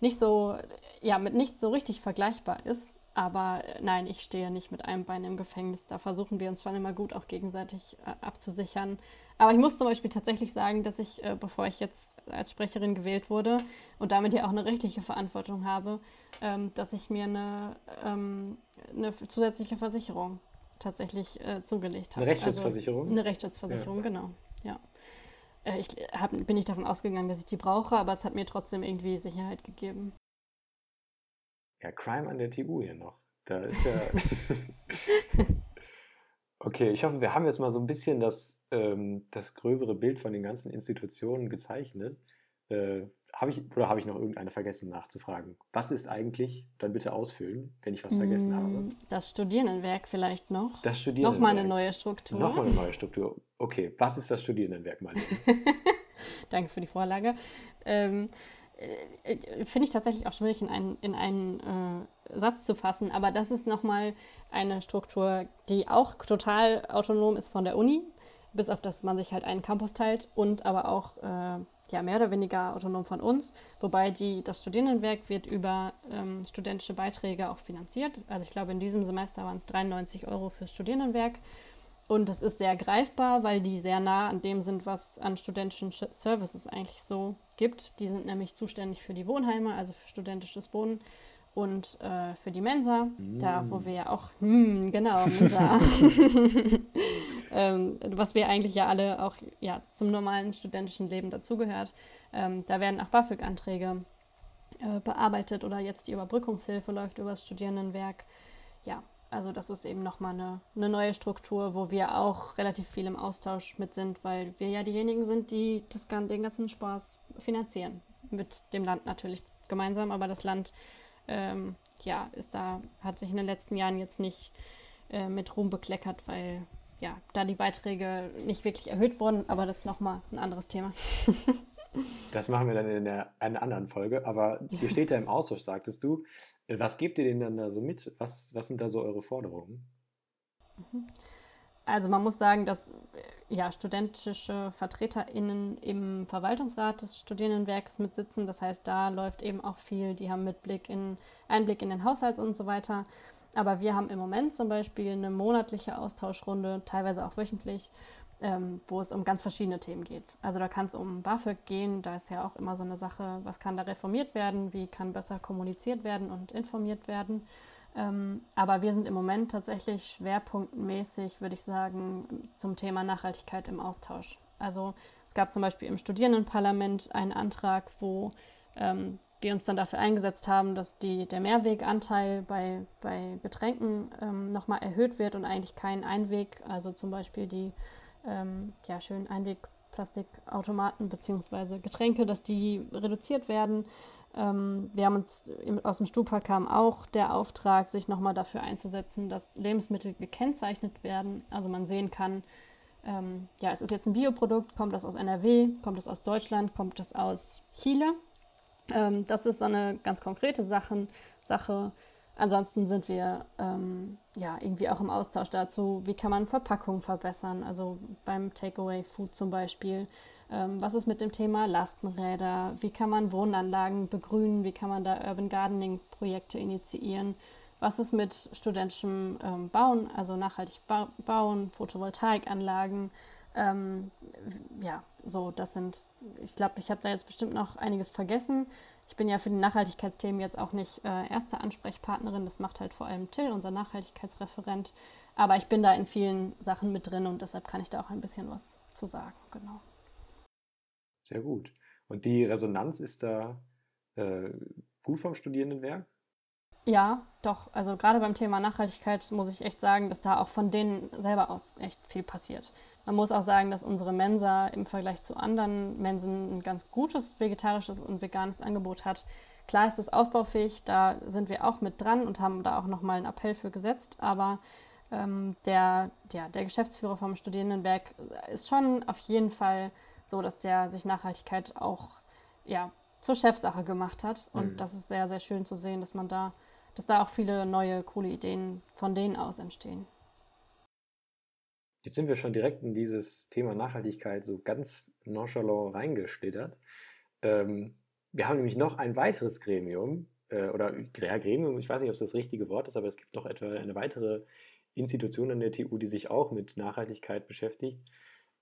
nicht so, ja, mit nichts so richtig vergleichbar ist. Aber äh, nein, ich stehe nicht mit einem Bein im Gefängnis. Da versuchen wir uns schon immer gut auch gegenseitig äh, abzusichern. Aber ich muss zum Beispiel tatsächlich sagen, dass ich, äh, bevor ich jetzt als Sprecherin gewählt wurde und damit ja auch eine rechtliche Verantwortung habe, ähm, dass ich mir eine, ähm, eine zusätzliche Versicherung tatsächlich zugelegt habe. Eine Rechtsschutzversicherung? Also eine Rechtsschutzversicherung, ja. genau. Ja. Ich hab, bin nicht davon ausgegangen, dass ich die brauche, aber es hat mir trotzdem irgendwie Sicherheit gegeben. Ja, Crime an der TU hier noch. Da ist ja. <laughs> okay, ich hoffe, wir haben jetzt mal so ein bisschen das, ähm, das gröbere Bild von den ganzen Institutionen gezeichnet. Äh, habe ich oder habe ich noch irgendeine vergessen nachzufragen? Was ist eigentlich? Dann bitte ausfüllen, wenn ich was vergessen habe. Mm, das Studierendenwerk vielleicht noch. Das Studierendenwerk. Nochmal eine neue Struktur. Nochmal eine neue Struktur. Okay, was ist das Studierendenwerk, Marlene? <laughs> Danke für die Vorlage. Ähm, äh, finde ich tatsächlich auch schwierig in einen, in einen äh, Satz zu fassen, aber das ist nochmal eine Struktur, die auch total autonom ist von der Uni, bis auf dass man sich halt einen Campus teilt und aber auch äh, ja, mehr oder weniger autonom von uns, wobei die, das Studierendenwerk wird über ähm, studentische Beiträge auch finanziert. Also ich glaube, in diesem Semester waren es 93 Euro fürs Studierendenwerk und es ist sehr greifbar, weil die sehr nah an dem sind, was an studentischen Services eigentlich so gibt. Die sind nämlich zuständig für die Wohnheime, also für studentisches Wohnen und äh, für die Mensa, mm. da wo wir ja auch, hm, genau, Mensa, <laughs> ähm, was wir eigentlich ja alle auch ja, zum normalen studentischen Leben dazugehört. Ähm, da werden auch BAföG-Anträge äh, bearbeitet oder jetzt die Überbrückungshilfe läuft über das Studierendenwerk. Ja, also das ist eben nochmal eine, eine neue Struktur, wo wir auch relativ viel im Austausch mit sind, weil wir ja diejenigen sind, die das, den ganzen Spaß finanzieren. Mit dem Land natürlich gemeinsam, aber das Land ähm, ja, ist da, hat sich in den letzten Jahren jetzt nicht äh, mit Ruhm bekleckert, weil ja, da die Beiträge nicht wirklich erhöht wurden, aber das ist nochmal ein anderes Thema. <laughs> Das machen wir dann in der, einer anderen Folge. Aber ihr steht ja im Austausch, sagtest du. Was gebt ihr denen dann da so mit? Was, was sind da so eure Forderungen? Mhm. Also man muss sagen, dass ja, studentische VertreterInnen im Verwaltungsrat des Studierendenwerks mitsitzen. Das heißt, da läuft eben auch viel. Die haben Mitblick in, Einblick in den Haushalt und so weiter. Aber wir haben im Moment zum Beispiel eine monatliche Austauschrunde, teilweise auch wöchentlich, ähm, wo es um ganz verschiedene Themen geht. Also da kann es um BAföG gehen, da ist ja auch immer so eine Sache, was kann da reformiert werden, wie kann besser kommuniziert werden und informiert werden. Ähm, aber wir sind im Moment tatsächlich schwerpunktmäßig, würde ich sagen, zum Thema Nachhaltigkeit im Austausch. Also es gab zum Beispiel im Studierendenparlament einen Antrag, wo ähm, wir uns dann dafür eingesetzt haben, dass die, der Mehrweganteil bei, bei Getränken ähm, nochmal erhöht wird und eigentlich kein Einweg, also zum Beispiel die ähm, ja, schönen Einwegplastikautomaten bzw. Getränke, dass die reduziert werden. Ähm, wir haben uns aus dem Stupa kam auch der Auftrag, sich nochmal dafür einzusetzen, dass Lebensmittel gekennzeichnet werden. Also man sehen kann, ähm, ja, es ist jetzt ein Bioprodukt, kommt das aus NRW, kommt es aus Deutschland, kommt es aus Chile. Ähm, das ist so eine ganz konkrete Sachen, Sache. Ansonsten sind wir ähm, ja irgendwie auch im Austausch dazu, wie kann man Verpackungen verbessern, also beim Takeaway Food zum Beispiel. Ähm, was ist mit dem Thema Lastenräder? Wie kann man Wohnanlagen begrünen? Wie kann man da Urban Gardening Projekte initiieren? Was ist mit studentischem ähm, Bauen, also nachhaltig ba bauen, Photovoltaikanlagen? Ähm, ja, so, das sind, ich glaube, ich habe da jetzt bestimmt noch einiges vergessen. Ich bin ja für die Nachhaltigkeitsthemen jetzt auch nicht äh, erste Ansprechpartnerin, das macht halt vor allem Till, unser Nachhaltigkeitsreferent. Aber ich bin da in vielen Sachen mit drin und deshalb kann ich da auch ein bisschen was zu sagen, genau. Sehr gut. Und die Resonanz ist da äh, gut vom Studierendenwerk? Ja, doch. Also gerade beim Thema Nachhaltigkeit muss ich echt sagen, dass da auch von denen selber aus echt viel passiert. Man muss auch sagen, dass unsere Mensa im Vergleich zu anderen Mensen ein ganz gutes vegetarisches und veganes Angebot hat. Klar ist es ausbaufähig, da sind wir auch mit dran und haben da auch nochmal einen Appell für gesetzt, aber ähm, der, ja, der Geschäftsführer vom Studierendenwerk ist schon auf jeden Fall so, dass der sich Nachhaltigkeit auch ja, zur Chefsache gemacht hat. Und mhm. das ist sehr, sehr schön zu sehen, dass man da dass da auch viele neue, coole Ideen von denen aus entstehen. Jetzt sind wir schon direkt in dieses Thema Nachhaltigkeit so ganz nonchalant reingeschlittert. Ähm, wir haben nämlich noch ein weiteres Gremium, äh, oder ja, Gremium, ich weiß nicht, ob es das richtige Wort ist, aber es gibt noch etwa eine weitere Institution an der TU, die sich auch mit Nachhaltigkeit beschäftigt,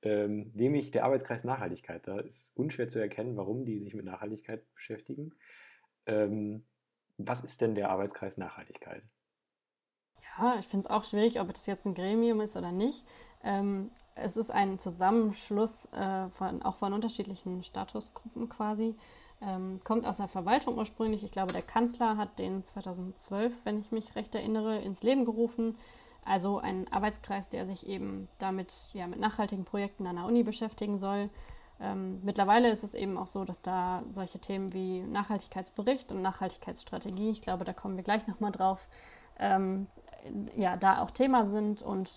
ähm, nämlich der Arbeitskreis Nachhaltigkeit. Da ist unschwer zu erkennen, warum die sich mit Nachhaltigkeit beschäftigen. Ähm, was ist denn der Arbeitskreis Nachhaltigkeit? Ja, ich finde es auch schwierig, ob das jetzt ein Gremium ist oder nicht. Ähm, es ist ein Zusammenschluss äh, von, auch von unterschiedlichen Statusgruppen quasi. Ähm, kommt aus der Verwaltung ursprünglich. Ich glaube, der Kanzler hat den 2012, wenn ich mich recht erinnere, ins Leben gerufen. Also ein Arbeitskreis, der sich eben damit ja, mit nachhaltigen Projekten an der Uni beschäftigen soll. Ähm, mittlerweile ist es eben auch so, dass da solche Themen wie Nachhaltigkeitsbericht und Nachhaltigkeitsstrategie, ich glaube, da kommen wir gleich nochmal drauf, ähm, ja, da auch Thema sind. Und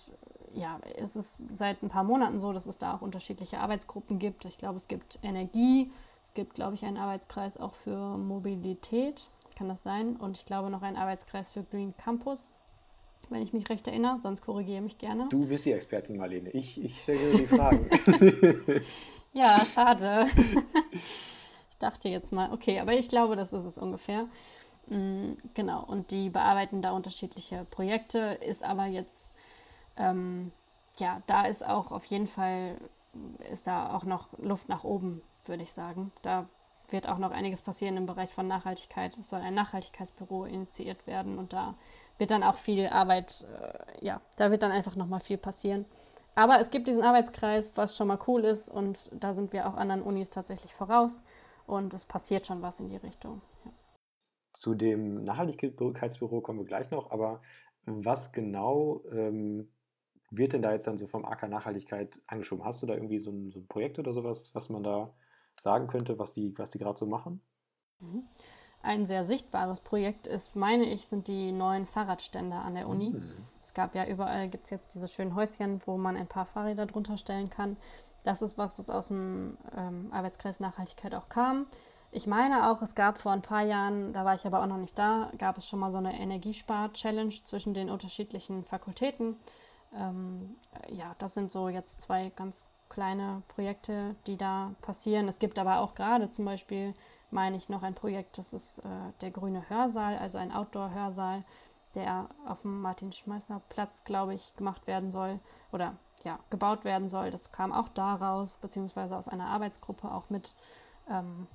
ja, es ist seit ein paar Monaten so, dass es da auch unterschiedliche Arbeitsgruppen gibt. Ich glaube, es gibt Energie, es gibt, glaube ich, einen Arbeitskreis auch für Mobilität, kann das sein? Und ich glaube noch einen Arbeitskreis für Green Campus wenn ich mich recht erinnere, sonst korrigiere mich gerne. Du bist die Expertin, Marlene. Ich, ich stelle die Fragen. <laughs> Ja, schade. <laughs> ich dachte jetzt mal, okay, aber ich glaube, das ist es ungefähr. Mhm, genau, und die bearbeiten da unterschiedliche Projekte, ist aber jetzt, ähm, ja, da ist auch auf jeden Fall, ist da auch noch Luft nach oben, würde ich sagen. Da wird auch noch einiges passieren im Bereich von Nachhaltigkeit. Es soll ein Nachhaltigkeitsbüro initiiert werden und da wird dann auch viel Arbeit, äh, ja, da wird dann einfach nochmal viel passieren. Aber es gibt diesen Arbeitskreis, was schon mal cool ist und da sind wir auch anderen Unis tatsächlich voraus und es passiert schon was in die Richtung. Ja. Zu dem Nachhaltigkeitsbüro kommen wir gleich noch, aber was genau ähm, wird denn da jetzt dann so vom AK Nachhaltigkeit angeschoben? Hast du da irgendwie so ein, so ein Projekt oder sowas, was man da sagen könnte, was die, was die gerade so machen? Mhm. Ein sehr sichtbares Projekt ist, meine ich, sind die neuen Fahrradständer an der Uni. Mhm. Es gab ja überall, gibt es jetzt diese schönen Häuschen, wo man ein paar Fahrräder drunter stellen kann. Das ist was, was aus dem ähm, Arbeitskreis Nachhaltigkeit auch kam. Ich meine auch, es gab vor ein paar Jahren, da war ich aber auch noch nicht da, gab es schon mal so eine Energiespar-Challenge zwischen den unterschiedlichen Fakultäten. Ähm, ja, das sind so jetzt zwei ganz kleine Projekte, die da passieren. Es gibt aber auch gerade zum Beispiel, meine ich, noch ein Projekt, das ist äh, der Grüne Hörsaal, also ein Outdoor-Hörsaal, der auf dem Martin-Schmeißer-Platz, glaube ich, gemacht werden soll oder ja, gebaut werden soll. Das kam auch daraus, beziehungsweise aus einer Arbeitsgruppe auch mit. Ähm,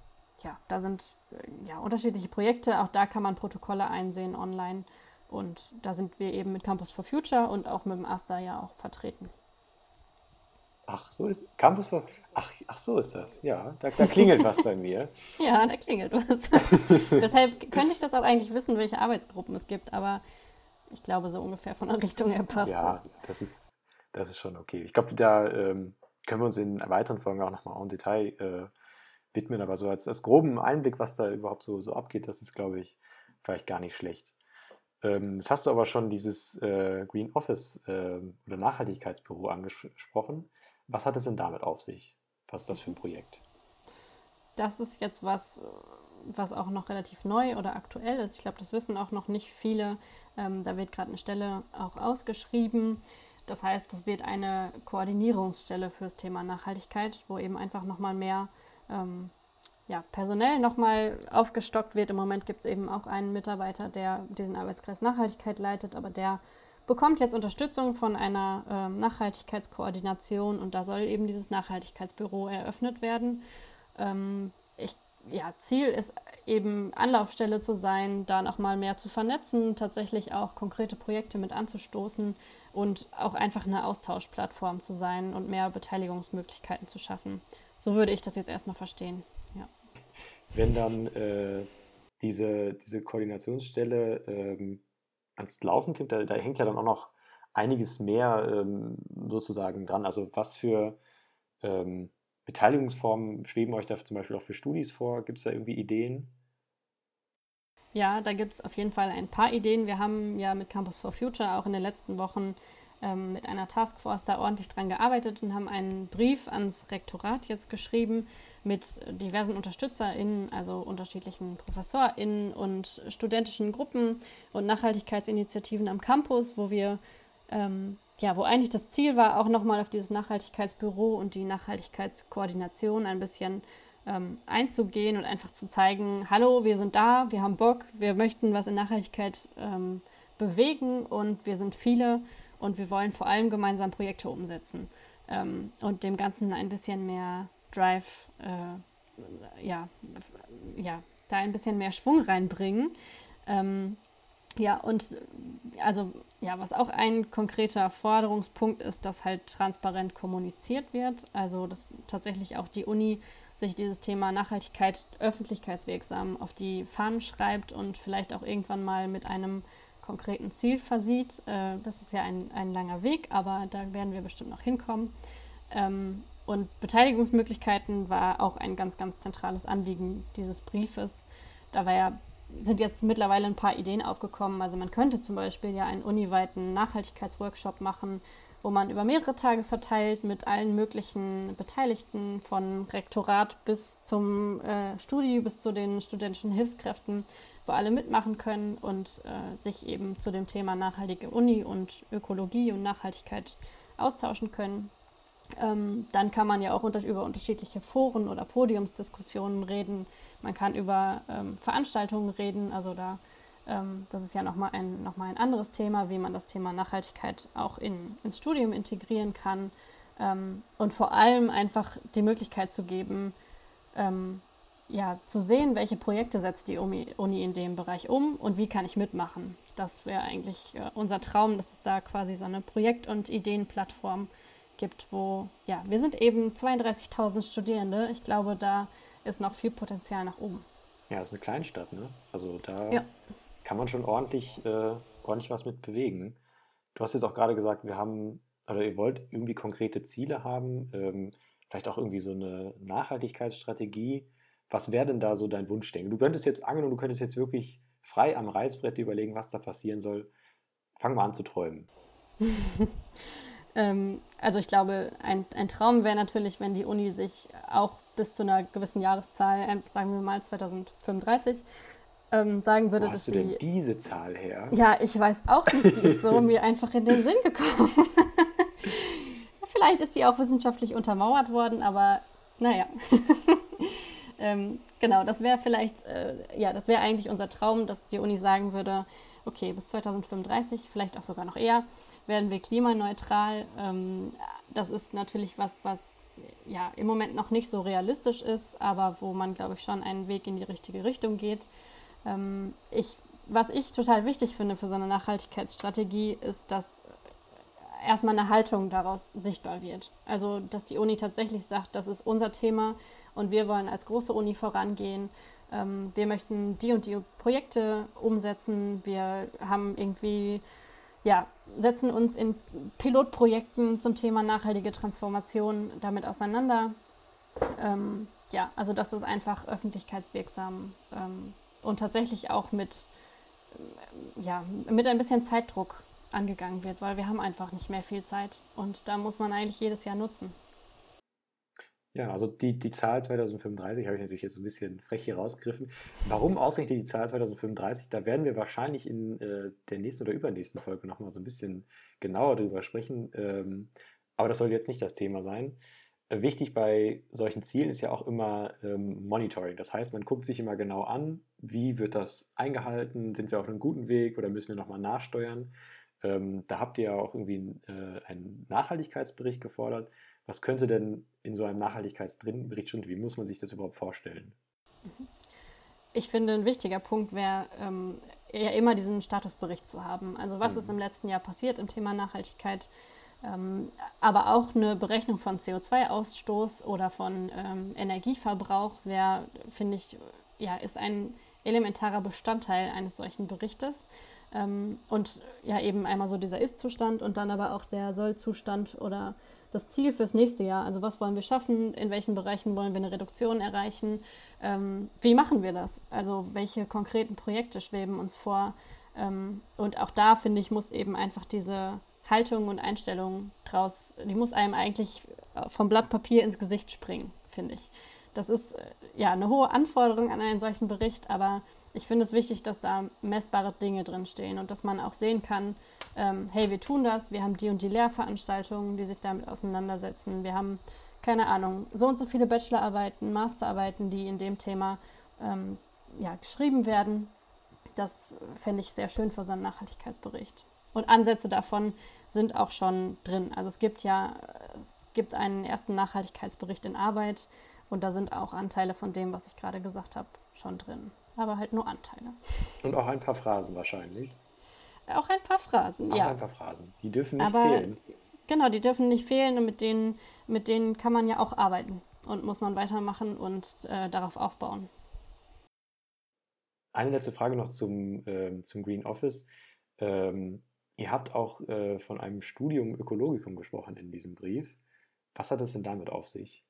ja, da sind äh, ja, unterschiedliche Projekte. Auch da kann man Protokolle einsehen online. Und da sind wir eben mit Campus for Future und auch mit dem AStA ja auch vertreten. Ach, so ist Campus for Ach, ach so ist das. Ja, da, da klingelt was bei mir. <laughs> Ja, da klingelt was. <laughs> Deshalb könnte ich das auch eigentlich wissen, welche Arbeitsgruppen es gibt, aber ich glaube, so ungefähr von der Richtung her passt ja, das. Ja, das ist, das ist schon okay. Ich glaube, da ähm, können wir uns in weiteren Folgen auch nochmal im Detail äh, widmen, aber so als, als groben Einblick, was da überhaupt so, so abgeht, das ist, glaube ich, vielleicht gar nicht schlecht. Ähm, jetzt hast du aber schon dieses äh, Green Office äh, oder Nachhaltigkeitsbüro angesprochen. Was hat es denn damit auf sich? Was ist das für ein Projekt? Das ist jetzt was, was auch noch relativ neu oder aktuell ist. Ich glaube, das wissen auch noch nicht viele. Ähm, da wird gerade eine Stelle auch ausgeschrieben. Das heißt, es wird eine Koordinierungsstelle fürs Thema Nachhaltigkeit, wo eben einfach nochmal mehr ähm, ja, personell nochmal aufgestockt wird. Im Moment gibt es eben auch einen Mitarbeiter, der diesen Arbeitskreis Nachhaltigkeit leitet, aber der bekommt jetzt Unterstützung von einer äh, Nachhaltigkeitskoordination und da soll eben dieses Nachhaltigkeitsbüro eröffnet werden. Ähm, ich, ja, Ziel ist eben Anlaufstelle zu sein, da nochmal mehr zu vernetzen, tatsächlich auch konkrete Projekte mit anzustoßen und auch einfach eine Austauschplattform zu sein und mehr Beteiligungsmöglichkeiten zu schaffen. So würde ich das jetzt erstmal verstehen. Ja. Wenn dann äh, diese, diese Koordinationsstelle ähm, ans Laufen kommt, da, da, hängt ja dann auch noch einiges mehr ähm, sozusagen dran. Also was für ähm, Beteiligungsformen schweben euch da zum Beispiel auch für Studis vor? Gibt es da irgendwie Ideen? Ja, da gibt es auf jeden Fall ein paar Ideen. Wir haben ja mit Campus for Future auch in den letzten Wochen ähm, mit einer Taskforce da ordentlich dran gearbeitet und haben einen Brief ans Rektorat jetzt geschrieben mit diversen UnterstützerInnen, also unterschiedlichen ProfessorInnen und studentischen Gruppen und Nachhaltigkeitsinitiativen am Campus, wo wir ähm, ja, wo eigentlich das Ziel war, auch nochmal auf dieses Nachhaltigkeitsbüro und die Nachhaltigkeitskoordination ein bisschen ähm, einzugehen und einfach zu zeigen, hallo, wir sind da, wir haben Bock, wir möchten was in Nachhaltigkeit ähm, bewegen und wir sind viele und wir wollen vor allem gemeinsam Projekte umsetzen ähm, und dem Ganzen ein bisschen mehr Drive, äh, ja, ja, da ein bisschen mehr Schwung reinbringen. Ähm, ja, und also ja, was auch ein konkreter Forderungspunkt ist, dass halt transparent kommuniziert wird. Also dass tatsächlich auch die Uni sich dieses Thema Nachhaltigkeit öffentlichkeitswirksam auf die Fahnen schreibt und vielleicht auch irgendwann mal mit einem konkreten Ziel versieht. Äh, das ist ja ein, ein langer Weg, aber da werden wir bestimmt noch hinkommen. Ähm, und Beteiligungsmöglichkeiten war auch ein ganz, ganz zentrales Anliegen dieses Briefes. Da war ja, sind jetzt mittlerweile ein paar Ideen aufgekommen. Also man könnte zum Beispiel ja einen uniweiten Nachhaltigkeitsworkshop machen, wo man über mehrere Tage verteilt mit allen möglichen Beteiligten von Rektorat bis zum äh, Studi, bis zu den studentischen Hilfskräften wo alle mitmachen können und äh, sich eben zu dem Thema nachhaltige Uni und Ökologie und Nachhaltigkeit austauschen können. Ähm, dann kann man ja auch unter, über unterschiedliche Foren oder Podiumsdiskussionen reden. Man kann über ähm, Veranstaltungen reden. Also da, ähm, das ist ja nochmal ein, noch ein anderes Thema, wie man das Thema Nachhaltigkeit auch in, ins Studium integrieren kann. Ähm, und vor allem einfach die Möglichkeit zu geben, ähm, ja, zu sehen, welche Projekte setzt die Uni, in dem Bereich um und wie kann ich mitmachen. Das wäre eigentlich äh, unser Traum, dass es da quasi so eine Projekt- und Ideenplattform gibt, wo, ja, wir sind eben 32.000 Studierende. Ich glaube, da ist noch viel Potenzial nach oben. Ja, es ist eine Kleinstadt, ne? Also da ja. kann man schon ordentlich, äh, ordentlich was mit bewegen. Du hast jetzt auch gerade gesagt, wir haben, oder ihr wollt irgendwie konkrete Ziele haben, ähm, vielleicht auch irgendwie so eine Nachhaltigkeitsstrategie was wäre denn da so dein Wunschdenken? Du könntest jetzt angeln und du könntest jetzt wirklich frei am Reißbrett überlegen, was da passieren soll. Fang mal an zu träumen. <laughs> Ähm, also ich glaube, ein, ein Traum wäre natürlich, wenn die Uni sich auch bis zu einer gewissen Jahreszahl, äh, sagen wir mal 2035, ähm, sagen würde, Wo dass hast du denn diese Zahl her? Ja, ich weiß auch nicht, die ist so <laughs> mir einfach in den Sinn gekommen. <laughs> Vielleicht ist die auch wissenschaftlich untermauert worden, aber naja. Ähm, genau, das wäre vielleicht, äh, ja, das wäre eigentlich unser Traum, dass die Uni sagen würde, okay, bis 2035, vielleicht auch sogar noch eher, werden wir klimaneutral. Ähm, das ist natürlich was, was ja im Moment noch nicht so realistisch ist, aber wo man, glaube ich, schon einen Weg in die richtige Richtung geht. Ähm, ich, was ich total wichtig finde für so eine Nachhaltigkeitsstrategie, ist, dass erstmal eine Haltung daraus sichtbar wird. Also, dass die Uni tatsächlich sagt, das ist unser Thema und wir wollen als große Uni vorangehen. Ähm, wir möchten die und die Projekte umsetzen. Wir haben irgendwie, ja, setzen uns in Pilotprojekten zum Thema nachhaltige Transformation damit auseinander. Ähm, ja, also das ist einfach öffentlichkeitswirksam ähm, und tatsächlich auch mit, ja, mit ein bisschen Zeitdruck angegangen wird, weil wir haben einfach nicht mehr viel Zeit und da muss man eigentlich jedes Jahr nutzen. Ja, also die, die Zahl 2035 habe ich natürlich jetzt ein bisschen frech hier rausgegriffen. Warum ausgerechnet die Zahl 2035? Da werden wir wahrscheinlich in äh, der nächsten oder übernächsten Folge nochmal so ein bisschen genauer drüber sprechen. Ähm, aber das soll jetzt nicht das Thema sein. Äh, wichtig bei solchen Zielen ist ja auch immer ähm, Monitoring. Das heißt, man guckt sich immer genau an, wie wird das eingehalten, sind wir auf einem guten Weg oder müssen wir nochmal nachsteuern. Ähm, da habt ihr ja auch irgendwie äh, einen Nachhaltigkeitsbericht gefordert. Was könnte denn in so einem Nachhaltigkeitsbericht stehen? Wie muss man sich das überhaupt vorstellen? Ich finde, ein wichtiger Punkt wäre, ähm, ja immer diesen Statusbericht zu haben. Also was mhm. ist im letzten Jahr passiert im Thema Nachhaltigkeit, ähm, aber auch eine Berechnung von CO2-Ausstoß oder von ähm, Energieverbrauch wäre, finde ich, ja, ist ein elementarer Bestandteil eines solchen Berichtes. Ähm, und ja, eben einmal so dieser Ist-Zustand und dann aber auch der Soll-Zustand oder das Ziel fürs nächste Jahr. Also was wollen wir schaffen? In welchen Bereichen wollen wir eine Reduktion erreichen? Ähm, wie machen wir das? Also welche konkreten Projekte schweben uns vor? Ähm, und auch da, finde ich, muss eben einfach diese Haltung und Einstellung draus, die muss einem eigentlich vom Blatt Papier ins Gesicht springen, finde ich. Das ist äh, ja eine hohe Anforderung an einen solchen Bericht, aber ich finde es wichtig, dass da messbare Dinge drinstehen und dass man auch sehen kann, ähm, hey, wir tun das, wir haben die und die Lehrveranstaltungen, die sich damit auseinandersetzen, wir haben, keine Ahnung, so und so viele Bachelorarbeiten, Masterarbeiten, die in dem Thema ähm, ja, geschrieben werden. Das fände ich sehr schön für so einen Nachhaltigkeitsbericht. Und Ansätze davon sind auch schon drin. Also es gibt ja, es gibt einen ersten Nachhaltigkeitsbericht in Arbeit und da sind auch Anteile von dem, was ich gerade gesagt habe, schon drin aber halt nur Anteile. Und auch ein paar Phrasen wahrscheinlich. Auch ein paar Phrasen, auch ja. ein paar Phrasen. Die dürfen nicht aber, fehlen. Genau, die dürfen nicht fehlen und mit denen, mit denen kann man ja auch arbeiten und muss man weitermachen und äh, darauf aufbauen. Eine letzte Frage noch zum, äh, zum Green Office. Ähm, ihr habt auch äh, von einem Studium Ökologikum gesprochen in diesem Brief. Was hat es denn damit auf sich?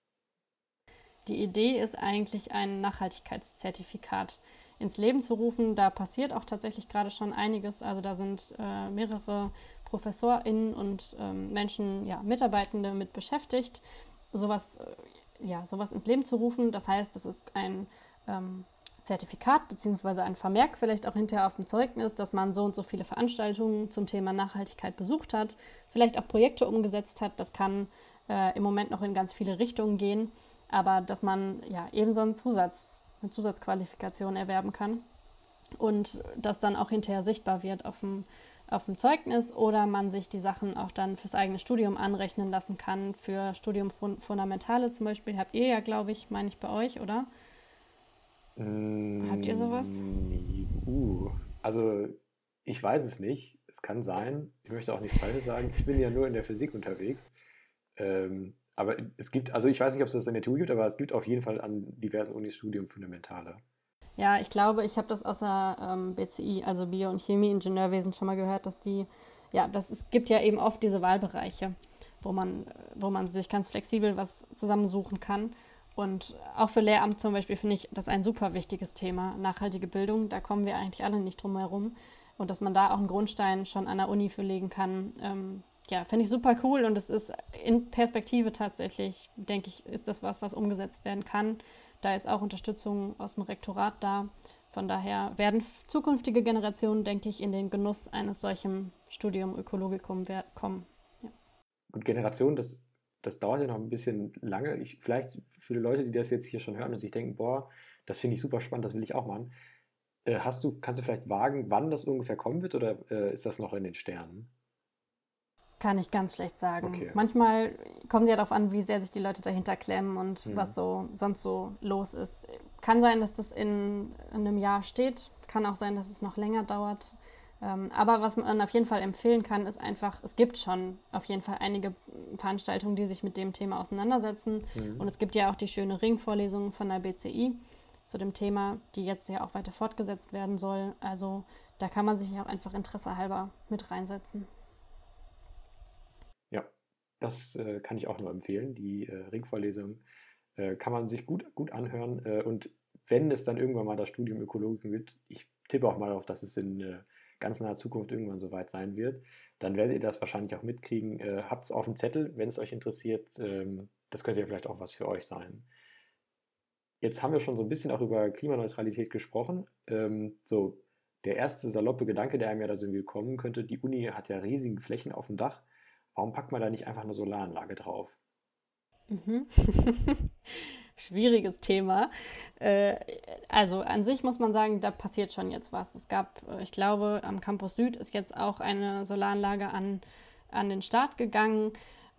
Die Idee ist eigentlich ein Nachhaltigkeitszertifikat ins Leben zu rufen. Da passiert auch tatsächlich gerade schon einiges. Also da sind äh, mehrere ProfessorInnen und ähm, Menschen, ja, Mitarbeitende mit beschäftigt, sowas, äh, ja, sowas ins Leben zu rufen. Das heißt, es ist ein ähm, Zertifikat bzw. ein Vermerk vielleicht auch hinterher auf dem Zeugnis, dass man so und so viele Veranstaltungen zum Thema Nachhaltigkeit besucht hat, vielleicht auch Projekte umgesetzt hat. Das kann äh, im Moment noch in ganz viele Richtungen gehen aber dass man ja eben so einen Zusatz, eine Zusatzqualifikation erwerben kann und das dann auch hinterher sichtbar wird auf dem, auf dem Zeugnis oder man sich die Sachen auch dann fürs eigene Studium anrechnen lassen kann. Für Studium Fundamentale zum Beispiel habt ihr ja, glaube ich, meine ich bei euch, oder? Mm, habt ihr sowas? Uh, also ich weiß es nicht. Es kann sein. Ich möchte auch nichts Falsches sagen. Ich bin ja nur in der Physik unterwegs. Ähm, aber es gibt, also ich weiß nicht, ob es das in der TU gibt, aber es gibt auf jeden Fall an diversen Unis Studium Fundamentale. Ja, ich glaube, ich habe das aus der ähm, BCI, also Bio- und Chemie-Ingenieurwesen, schon mal gehört, dass die, ja, das, es gibt ja eben oft diese Wahlbereiche, wo man, wo man sich ganz flexibel was zusammensuchen kann. Und auch für Lehramt zum Beispiel finde ich das ein super wichtiges Thema, nachhaltige Bildung. Da kommen wir eigentlich alle nicht drum herum. Und dass man da auch einen Grundstein schon an der Uni für legen kann, ähm, ja, finde ich super cool und es ist in Perspektive tatsächlich, denke ich, ist das was, was umgesetzt werden kann. Da ist auch Unterstützung aus dem Rektorat da. Von daher werden zukünftige Generationen, denke ich, in den Genuss eines solchen Studium Ökologikum kommen. Ja. Und Generationen, das, das dauert ja noch ein bisschen lange. Ich, vielleicht die Leute, die das jetzt hier schon hören und sich denken, boah, das finde ich super spannend, das will ich auch machen. Äh, hast du, kannst du vielleicht wagen, wann das ungefähr kommen wird oder äh, ist das noch in den Sternen? Kann ich ganz schlecht sagen. Okay. Manchmal kommt ja darauf an, wie sehr sich die Leute dahinter klemmen und mhm. was so sonst so los ist. Kann sein, dass das in, in, einem Jahr steht. Kann auch sein, dass es noch länger dauert. Ähm, aber was man auf jeden Fall empfehlen kann, ist einfach, es gibt schon auf jeden Fall einige Veranstaltungen, die sich mit dem Thema auseinandersetzen. Mhm. Und es gibt ja auch die schöne Ringvorlesung von der BCI zu dem Thema, die jetzt ja auch weiter fortgesetzt werden soll. Also da kann man sich auch einfach Interesse halber mit reinsetzen. Das äh, kann ich auch nur empfehlen. Die äh, Ringvorlesung äh, kann man sich gut, gut anhören. Äh, und wenn es dann irgendwann mal das Studium Ökologik gibt, ich tippe auch mal auf, dass es in äh, ganz naher Zukunft irgendwann soweit sein wird, dann werdet ihr das wahrscheinlich auch mitkriegen. Äh, Habt es auf dem Zettel, wenn es euch interessiert. Ähm, das könnte ja vielleicht auch was für euch sein. Jetzt haben wir schon so ein bisschen auch über Klimaneutralität gesprochen. Ähm, so, der erste saloppe Gedanke, der einem ja da so irgendwie kommen könnte, die Uni hat ja riesige Flächen auf dem Dach. Warum packt man da nicht einfach eine Solaranlage drauf? Mhm. <laughs> Schwieriges Thema. Äh, also an sich muss man sagen, da passiert schon jetzt was. Es gab, äh, ich glaube, am Campus Süd ist jetzt auch eine Solaranlage an, an den Start gegangen.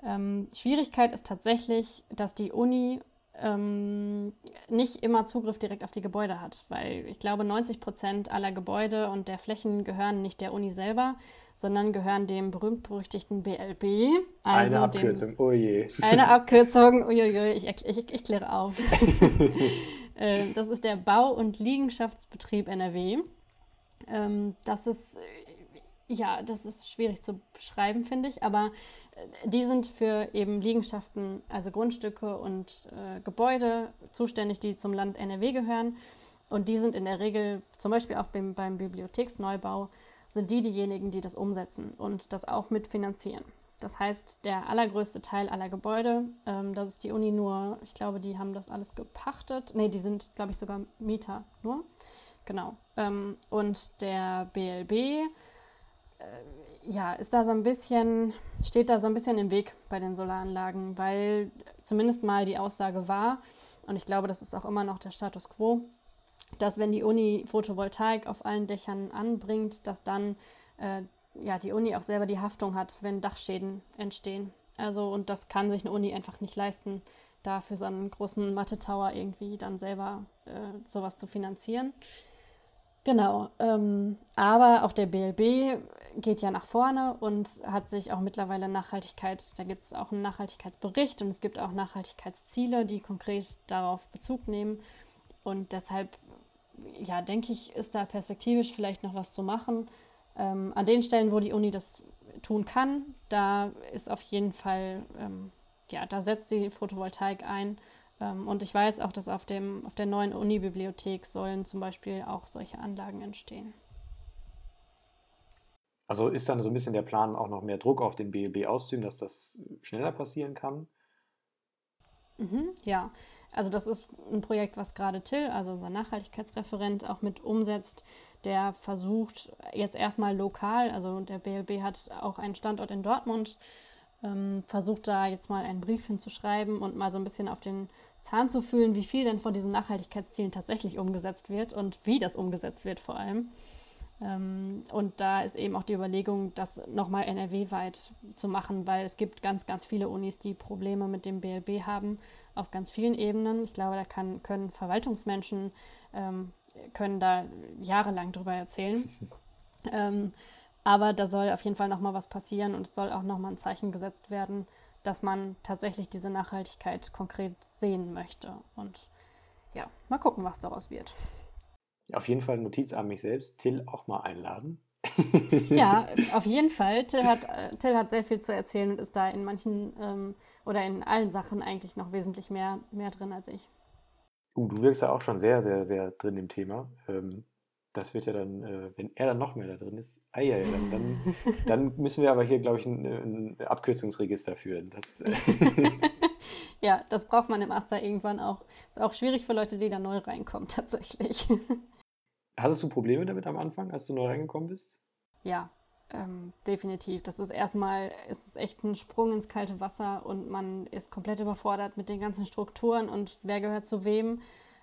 Ähm, Schwierigkeit ist tatsächlich, dass die Uni ähm, nicht immer Zugriff direkt auf die Gebäude hat, weil ich glaube, 90 Prozent aller Gebäude und der Flächen gehören nicht der Uni selber, sondern gehören dem berühmt-berüchtigten BLB. Also eine Abkürzung, dem, oh je. <laughs> Eine Abkürzung, uiuiui, ich, ich, ich kläre auf. <laughs> Äh, das ist der Bau- und Liegenschaftsbetrieb NRW. Ähm, das ist, ja, das ist schwierig zu beschreiben, finde ich, aber äh, die sind für eben Liegenschaften, also Grundstücke und äh, Gebäude zuständig, die zum Land NRW gehören. Und die sind in der Regel, zum Beispiel auch beim, beim Bibliotheksneubau, sind die diejenigen, die das umsetzen und das auch mitfinanzieren. Das heißt, der allergrößte Teil aller Gebäude, ähm, das ist die Uni nur, ich glaube, die haben das alles gepachtet. Ne, die sind, glaube ich, sogar Mieter nur. Genau. Ähm, und der BLB, äh, ja, ist da so ein bisschen, steht da so ein bisschen im Weg bei den Solaranlagen, weil zumindest mal die Aussage war, und ich glaube, das ist auch immer noch der Status quo, dass wenn die Uni Photovoltaik auf allen Dächern anbringt, dass dann äh, ja, die Uni auch selber die Haftung hat, wenn Dachschäden entstehen. Also, und das kann sich eine Uni einfach nicht leisten, da für so einen großen Mathe-Tower irgendwie dann selber äh, sowas zu finanzieren. Genau, ähm, aber auch der BLB geht ja nach vorne und hat sich auch mittlerweile Nachhaltigkeit, da gibt es auch einen Nachhaltigkeitsbericht und es gibt auch Nachhaltigkeitsziele, die konkret darauf Bezug nehmen. Und deshalb ja, denke ich, ist da perspektivisch vielleicht noch was zu machen. Ähm, an den Stellen, wo die Uni das tun kann, da ist auf jeden Fall, ähm, ja, da setzt die Photovoltaik ein. Ähm, und ich weiß auch, dass auf, dem, auf der neuen Uni-Bibliothek sollen zum Beispiel auch solche Anlagen entstehen. Also ist dann so ein bisschen der Plan, auch noch mehr Druck auf den BLB auszuüben, dass das schneller passieren kann? Mhm, ja, also das ist ein Projekt, was gerade Till, also unser Nachhaltigkeitsreferent, auch mit umsetzt. Der versucht jetzt erstmal lokal, also der BLB hat auch einen Standort in Dortmund, ähm, versucht da jetzt mal einen Brief hinzuschreiben und mal so ein bisschen auf den Zahn zu fühlen, wie viel denn von diesen Nachhaltigkeitszielen tatsächlich umgesetzt wird und wie das umgesetzt wird vor allem. Ähm, und da ist eben auch die Überlegung, das nochmal NRW-weit zu machen, weil es gibt ganz, ganz viele Unis, die Probleme mit dem BLB haben, auf ganz vielen Ebenen. Ich glaube, da kann, können Verwaltungsmenschen ähm, können da jahrelang drüber erzählen. <laughs> ähm, aber da soll auf jeden Fall nochmal was passieren und es soll auch nochmal ein Zeichen gesetzt werden, dass man tatsächlich diese Nachhaltigkeit konkret sehen möchte. Und ja, mal gucken, was daraus wird. Auf jeden Fall Notiz an mich selbst, Till auch mal einladen. ja, <laughs> auf jeden Fall. Till hat, äh, Till hat sehr viel zu erzählen und ist da in manchen ähm, oder in allen Sachen eigentlich noch wesentlich mehr, mehr drin als ich. Uh, du wirkst ja auch schon sehr, sehr, sehr drin im Thema. Ähm, das wird ja dann, äh, wenn er dann noch mehr da drin ist, ah ja, dann, dann, <laughs> dann müssen wir aber hier, glaube ich, ein, ein Abkürzungsregister führen. Das, <laughs> ja, das braucht man im Aster irgendwann auch. Ist auch schwierig für Leute, die da neu reinkommen, tatsächlich. Hattest du Probleme damit am Anfang, als du neu reingekommen bist? Ja, ähm, definitiv. Das ist erstmal, ist es echt ein Sprung ins kalte Wasser und man ist komplett überfordert mit den ganzen Strukturen und wer gehört zu wem.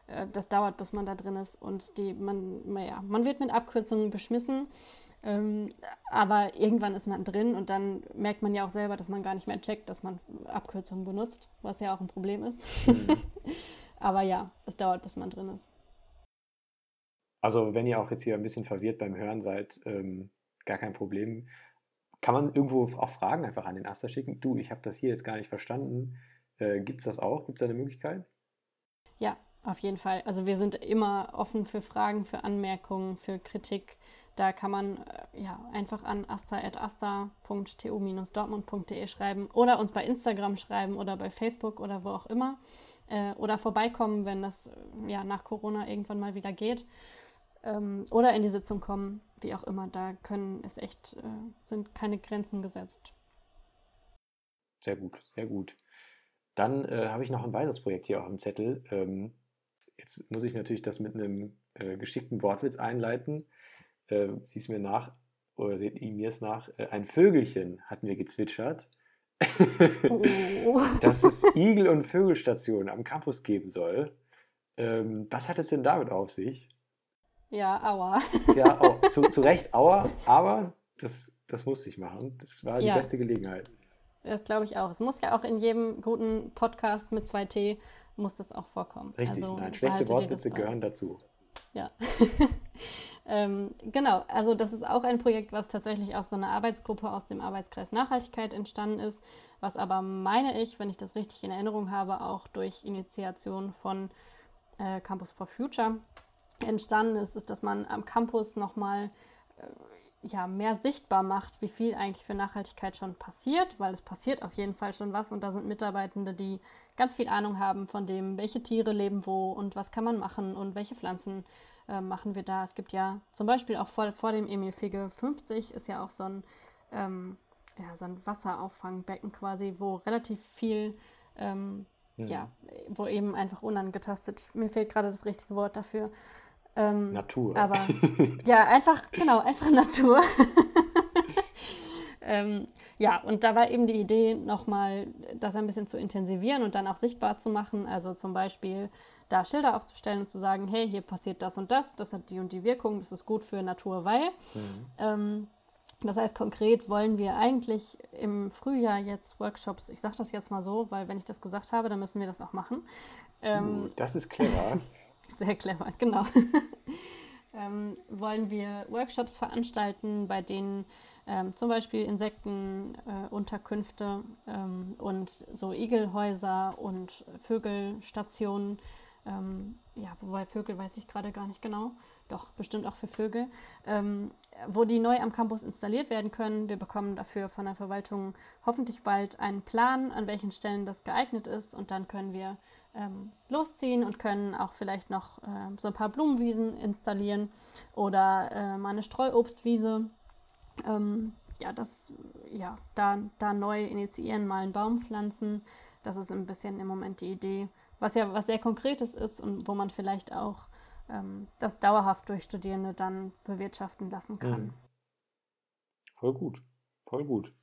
Äh, das dauert, bis man da drin ist und die, man, ja, man wird mit Abkürzungen beschmissen. Ähm, aber irgendwann ist man drin und dann merkt man ja auch selber, dass man gar nicht mehr checkt, dass man Abkürzungen benutzt, was ja auch ein Problem ist. Mhm. <laughs> aber ja, es dauert, bis man drin ist. Also, wenn ihr auch jetzt hier ein bisschen verwirrt beim Hören seid, ähm, gar kein Problem. Kann man irgendwo auch Fragen einfach an den Aster schicken? Du, ich habe das hier jetzt gar nicht verstanden. Äh, Gibt es das auch? Gibt es eine Möglichkeit? Ja, auf jeden Fall. Also wir sind immer offen für Fragen, für Anmerkungen, für Kritik. Da kann man äh, ja einfach an asta.asta.tu-dortmund.de schreiben oder uns bei Instagram schreiben oder bei Facebook oder wo auch immer. Äh, oder vorbeikommen, wenn das äh, ja nach Corona irgendwann mal wieder geht. Ähm, oder in die Sitzung kommen, wie auch immer. Da können es echt, äh, sind keine Grenzen gesetzt. Sehr gut, sehr gut. Dann äh, habe ich noch ein weiteres Projekt hier auf dem Zettel. Ähm, Jetzt muss ich natürlich das mit einem äh, geschickten Wortwitz einleiten. Äh, siehst mir nach, oder seht ihr mir es nach, äh, ein Vögelchen hat mir gezwitschert, oh. <laughs> dass es Igel- und Vögelstationen am Campus geben soll. Ähm, was hat es denn damit auf sich? Ja, aua. ja, au, zu, zu Recht aua, aber das, das musste ich machen. Das war die ja. beste Gelegenheit. Das glaube ich auch. Es muss ja auch in jedem guten Podcast mit 2T muss das auch vorkommen. Richtig, also, nein, schlechte Wortwitze gehören dazu. Ja. <laughs> ähm, genau, also das ist auch ein Projekt, was tatsächlich aus so einer Arbeitsgruppe aus dem Arbeitskreis Nachhaltigkeit entstanden ist, was aber, meine ich, wenn ich das richtig in Erinnerung habe, auch durch Initiation von äh, Campus for Future entstanden ist, ist, dass man am Campus nochmal äh, ja, mehr sichtbar macht, wie viel eigentlich für Nachhaltigkeit schon passiert, weil es passiert auf jeden Fall schon was und da sind Mitarbeitende, die ganz viel Ahnung haben von dem, welche Tiere leben wo und was kann man machen und welche Pflanzen äh, machen wir da. Es gibt ja zum Beispiel auch vor, vor dem Emil Figge 50 ist ja auch so ein, ähm, ja, so ein Wasserauffangbecken quasi, wo relativ viel, ähm, mhm. ja, wo eben einfach unangetastet, mir fehlt gerade das richtige Wort dafür. Ähm, Natur. Aber <laughs> ja, einfach, genau, einfach Natur. <laughs> Ähm, ja, und da war eben die Idee, nochmal das ein bisschen zu intensivieren und dann auch sichtbar zu machen. Also zum Beispiel da Schilder aufzustellen und zu sagen, hey, hier passiert das und das, das hat die und die Wirkung, das ist gut für Natur, weil. Mhm. Ähm, das heißt, konkret wollen wir eigentlich im Frühjahr jetzt Workshops, ich sage das jetzt mal so, weil wenn ich das gesagt habe, dann müssen wir das auch machen. Ähm, das ist clever. Sehr clever, <laughs> genau. ähm, wollen wir Workshops veranstalten, bei denen ähm, zum Beispiel Insektenunterkünfte äh, ähm, und so Igelhäuser und Vögelstationen. Ähm, ja, wobei Vögel weiß ich gerade gar nicht genau. Doch, bestimmt auch für Vögel. Ähm, wo die neu am Campus installiert werden können. Wir bekommen dafür von der Verwaltung hoffentlich bald einen Plan, an welchen Stellen das geeignet ist. Und dann können wir ähm, losziehen und können auch vielleicht noch äh, so ein paar Blumenwiesen installieren oder äh, mal eine Streuobstwiese ähm, ja, das, ja, da, da neu initiieren, mal einen Baum pflanzen. Das ist ein bisschen im Moment die Idee, was ja was sehr Konkretes ist und wo man vielleicht auch ähm, das dauerhaft durch Studierende dann bewirtschaften lassen kann. Mhm. Voll gut, voll gut.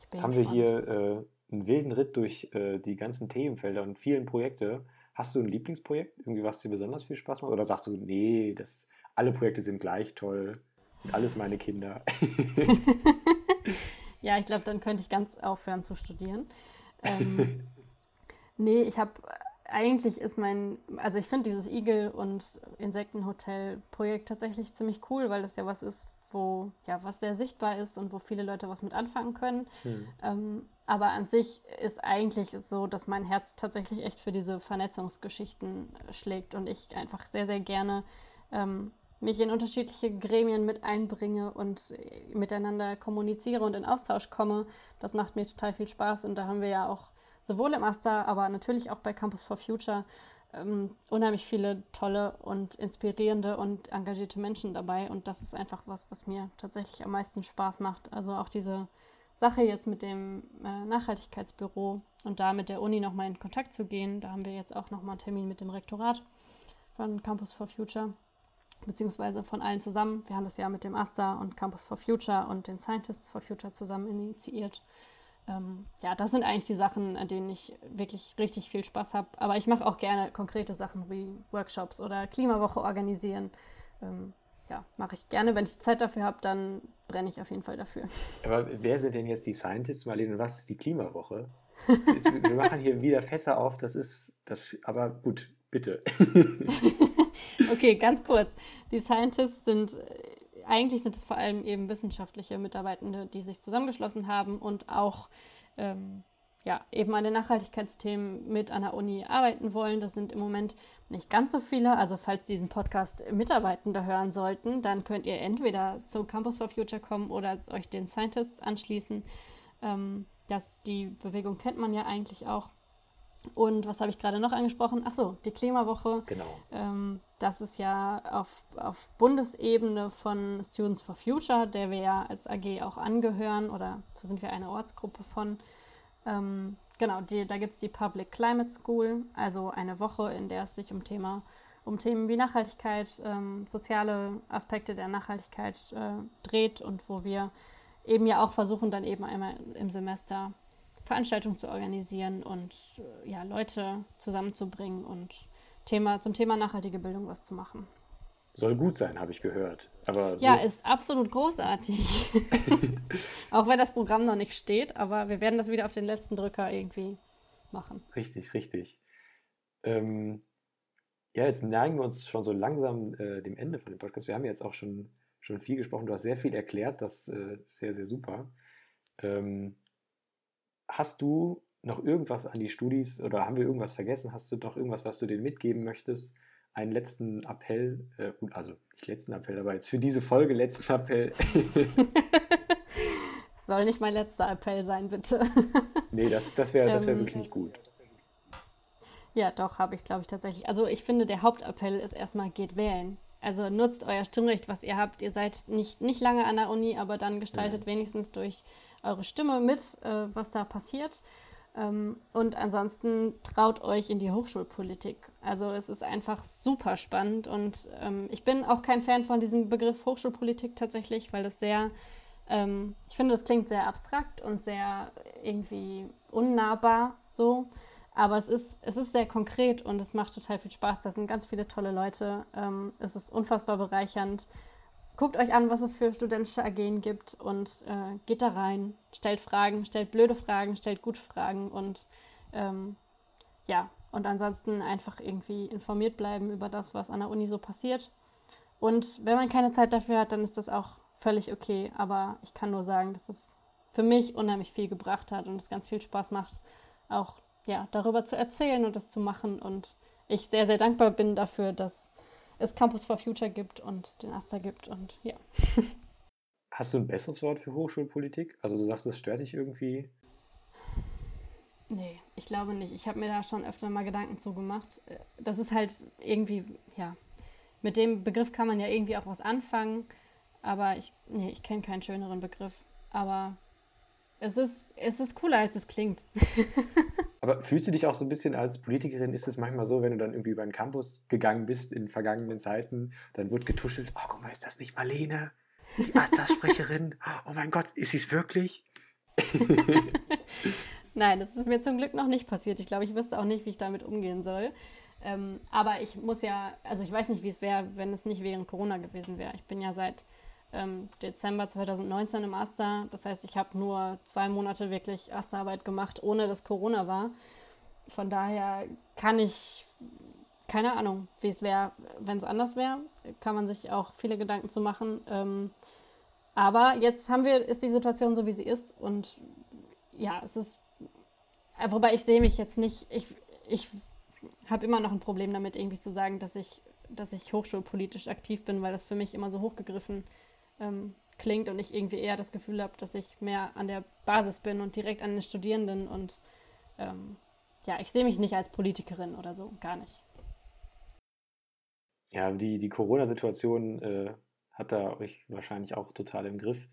Jetzt haben wir hier äh, einen wilden Ritt durch äh, die ganzen Themenfelder und vielen Projekte. Hast du ein Lieblingsprojekt, irgendwie was dir besonders viel Spaß macht? Oder sagst du, nee, das, alle Projekte sind gleich toll? Sind alles meine Kinder. <laughs> ja, ich glaube, dann könnte ich ganz aufhören zu studieren. Ähm, <laughs> nee, ich habe eigentlich ist mein, also ich finde dieses Igel- und Insektenhotel-Projekt tatsächlich ziemlich cool, weil das ja was ist, wo, ja, was sehr sichtbar ist und wo viele Leute was mit anfangen können. Hm. Ähm, aber an sich ist eigentlich so, dass mein Herz tatsächlich echt für diese Vernetzungsgeschichten schlägt und ich einfach sehr, sehr gerne ähm, mich in unterschiedliche Gremien mit einbringe und miteinander kommuniziere und in Austausch komme. Das macht mir total viel Spaß und da haben wir ja auch sowohl im Asta, aber natürlich auch bei Campus for Future ähm, unheimlich viele tolle und inspirierende und engagierte Menschen dabei. Und das ist einfach was, was mir tatsächlich am meisten Spaß macht. Also auch diese Sache jetzt mit dem äh, Nachhaltigkeitsbüro und da mit der Uni nochmal in Kontakt zu gehen. Da haben wir jetzt auch nochmal einen Termin mit dem Rektorat von Campus for Future, beziehungsweise von allen zusammen. Wir haben das ja mit dem AStA und Campus for Future und den Scientists for Future zusammen initiiert ähm, ja, das sind eigentlich die Sachen, an denen ich wirklich richtig viel Spaß habe. Aber ich mache auch gerne konkrete Sachen wie Workshops oder Klimawoche organisieren. Ähm, ja, mache ich gerne. Wenn ich Zeit dafür habe, dann brenne ich auf jeden Fall dafür. Aber wer sind denn jetzt die Scientists, Marlene? Was ist die Klimawoche? <laughs> Jetzt, wir machen hier wieder Fässer auf. Das ist das. Aber gut, bitte. <laughs> okay, ganz kurz. Die Scientists sind eigentlich sind es vor allem eben wissenschaftliche Mitarbeitende, die sich zusammengeschlossen haben und auch ähm, ja, eben an den Nachhaltigkeitsthemen mit an der Uni arbeiten wollen. Das sind im Moment nicht ganz so viele. Also falls diesen Podcast Mitarbeitende hören sollten, dann könnt ihr entweder zu Campus for Future kommen oder euch den Scientists anschließen. Ähm, das, die Bewegung kennt man ja eigentlich auch. Und was habe ich gerade noch angesprochen? Ach so, die Klimawoche. Genau. Ähm, das ist ja auf, auf Bundesebene von Students for Future, der wir ja als AG auch angehören oder so sind wir eine Ortsgruppe von. Ähm, genau, die, da gibt es die Public Climate School, also eine Woche, in der es sich um, Thema, um Themen wie Nachhaltigkeit, ähm, soziale Aspekte der Nachhaltigkeit äh, dreht und wo wir eben ja auch versuchen, dann eben einmal im Semester Veranstaltungen zu organisieren und äh, ja, Leute zusammenzubringen und Thema, zum Thema nachhaltige Bildung was zu machen. Soll gut sein, habe ich gehört. Aber ja, so. ist absolut großartig. <laughs> Auch wenn das Programm noch nicht steht, aber wir werden das wieder auf den letzten Drücker irgendwie machen. Richtig, richtig. Ähm, ja, jetzt neigen wir uns schon so langsam äh, dem Ende von dem Podcast. Wir haben jetzt auch schon, schon viel gesprochen. Du hast sehr viel erklärt. Das äh, ist sehr, sehr super. Ähm, hast du noch irgendwas an die Studis oder haben wir irgendwas vergessen? Hast du noch irgendwas, was du denen mitgeben möchtest? Einen letzten Appell, äh, also nicht letzten Appell, aber jetzt für diese Folge letzten Appell. <laughs> Soll nicht mein letzter Appell sein, bitte. <laughs> nee, das, das wäre das wär ähm, wirklich nicht gut. Ja, doch, habe ich, glaube ich, tatsächlich. Also ich finde, der Hauptappell ist erstmal, geht wählen. Also nutzt euer Stimmrecht, was ihr habt. Ihr seid nicht, nicht lange an der Uni, aber dann gestaltet ja. wenigstens durch eure Stimme mit, äh, was da passiert. Ähm, und ansonsten traut euch in die Hochschulpolitik. Also es ist einfach super spannend und ähm, ich bin auch kein Fan von diesem Begriff Hochschulpolitik tatsächlich, weil das sehr, ähm, ich finde, das klingt sehr abstrakt und sehr irgendwie unnahbar so. Aber es ist, es ist sehr konkret und es macht total viel Spaß. Da sind ganz viele tolle Leute. Ähm, es ist unfassbar bereichernd guckt euch an, was es für studentische AGen gibt und äh, geht da rein, stellt Fragen, stellt blöde Fragen, stellt gute Fragen und ähm, ja, und ansonsten einfach irgendwie informiert bleiben über das, was an der Uni so passiert. Und wenn man keine Zeit dafür hat, dann ist das auch völlig okay. Aber ich kann nur sagen, dass es für mich unheimlich viel gebracht hat und es ganz viel Spaß macht, auch ja, darüber zu erzählen und das zu machen. Und ich sehr, sehr dankbar bin dafür, dass es Campus for Future gibt und den Asta gibt und ja. Hast du ein besseres Wort für Hochschulpolitik? Also du sagst, es stört dich irgendwie? Nee, ich glaube nicht. Ich habe mir da schon öfter mal Gedanken zu gemacht. Das ist halt irgendwie, ja, mit dem Begriff kann man ja irgendwie auch was anfangen, aber ich, nee, ich kenne keinen schöneren Begriff. Aber es ist, es ist cooler, als es klingt. <laughs> Aber fühlst du dich auch so ein bisschen als Politikerin? Ist es manchmal so, wenn du dann irgendwie über den Campus gegangen bist in vergangenen Zeiten, dann wird getuschelt, oh, guck mal, ist das nicht Marlene? Die Asta-Sprecherin? <laughs> Oh mein Gott, ist sie es wirklich? <laughs> Nein, das ist mir zum Glück noch nicht passiert. Ich glaube, ich wüsste auch nicht, wie ich damit umgehen soll. Ähm, aber ich muss ja, also ich weiß nicht, wie es wäre, wenn es nicht während Corona gewesen wäre. Ich bin ja seit ähm, Dezember 2019 im Aster. Das heißt, ich habe nur zwei Monate wirklich Asterarbeit gemacht, ohne dass Corona war. Von daher kann ich, keine Ahnung, wie es wäre, wenn es anders wäre. Kann man sich auch viele Gedanken zu machen. Ähm, aber jetzt haben wir, ist die Situation so, wie sie ist. Und ja, es ist, äh, wobei ich sehe mich jetzt nicht, ich, ich habe immer noch ein Problem damit, irgendwie zu sagen, dass ich, dass ich hochschulpolitisch aktiv bin, weil das für mich immer so hochgegriffen ist ähm, klingt und ich irgendwie eher das Gefühl habe, dass ich mehr an der Basis bin und direkt an den Studierenden und ähm, ja, ich sehe mich nicht als Politikerin oder so, gar nicht. Ja, die, die Corona-Situation äh, hat da euch wahrscheinlich auch total im Griff.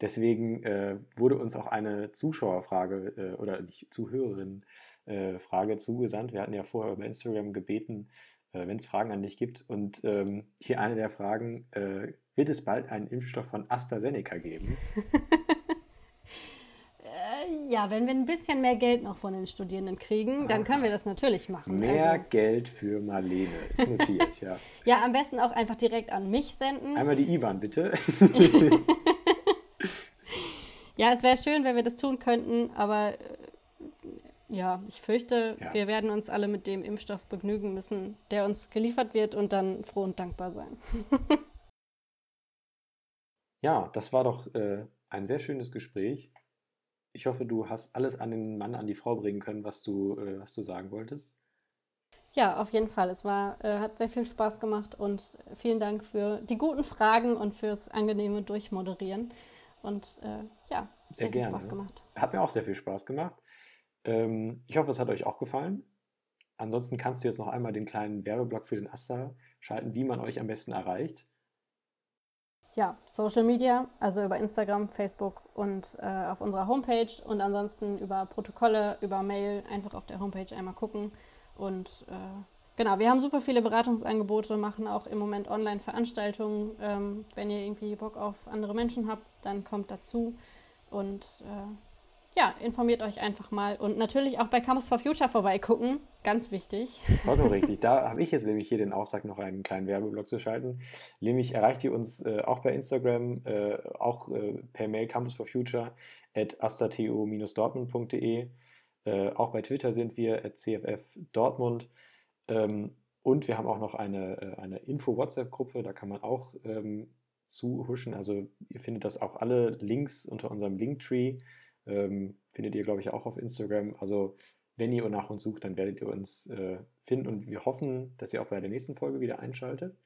Deswegen äh, wurde uns auch eine Zuschauerfrage äh, oder nicht Zuhörerin-Frage zugesandt. Wir hatten ja vorher über Instagram gebeten, wenn es Fragen an dich gibt. Und ähm, hier eine der Fragen: äh, Wird es bald einen Impfstoff von AstraZeneca geben? <laughs> ja, wenn wir ein bisschen mehr Geld noch von den Studierenden kriegen, dann können wir das natürlich machen. Mehr also. Geld für Marlene ist <laughs> notiert, ja. ja, am besten auch einfach direkt an mich senden. Einmal die IBAN, bitte. <laughs> ja, es wäre schön, wenn wir das tun könnten, aber äh, ja, ich fürchte, ja. wir werden uns alle mit dem Impfstoff begnügen müssen, der uns geliefert wird und dann froh und dankbar sein. <laughs> ja, das war doch äh, ein sehr schönes Gespräch. Ich hoffe, du hast alles an den Mann, an die Frau bringen können, was du, äh, was du sagen wolltest. Ja, auf jeden Fall. Es war, äh, hat sehr viel Spaß gemacht und vielen Dank für die guten Fragen und fürs angenehme Durchmoderieren. Und äh, ja, sehr, sehr viel Spaß gemacht. Hat mir auch sehr viel Spaß gemacht. Ähm, ich hoffe, es hat euch auch gefallen. Ansonsten kannst du jetzt noch einmal den kleinen Werbeblock für den Asta schalten, wie man euch am besten erreicht ja, Social Media, also über Instagram, Facebook und äh, auf unserer Homepage und ansonsten über Protokolle, über Mail einfach auf der Homepage einmal gucken. Und äh, genau, wir haben super viele Beratungsangebote, machen auch im Moment Online-Veranstaltungen. Ähm, wenn ihr irgendwie Bock auf andere Menschen habt, dann kommt dazu. Und äh, ja, informiert euch einfach mal und natürlich auch bei Campus for Future vorbeigucken. Ganz wichtig. Vollkommen <laughs> richtig. Da habe ich jetzt nämlich hier den Auftrag, noch einen kleinen Werbeblock zu schalten. Nämlich erreicht ihr uns äh, auch bei Instagram, äh, auch äh, per Mail Campus for Future at astateo-dortmund.de. Äh, auch bei Twitter sind wir at cff Dortmund. Ähm, und wir haben auch noch eine, äh, eine Info-WhatsApp-Gruppe, da kann man auch ähm, zuhuschen. Also ihr findet das auch alle Links unter unserem Linktree. Ähm, findet ihr, glaube ich, auch auf Instagram. Also wenn ihr nach uns sucht, dann werdet ihr uns äh, finden und wir hoffen, dass ihr auch bei der nächsten Folge wieder einschaltet.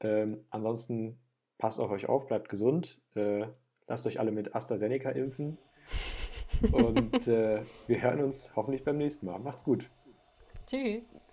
Ähm, ansonsten passt auf euch auf, bleibt gesund, äh, lasst euch alle mit AstraZeneca impfen <laughs> und äh, wir hören uns hoffentlich beim nächsten Mal. Macht's gut. Tschüss.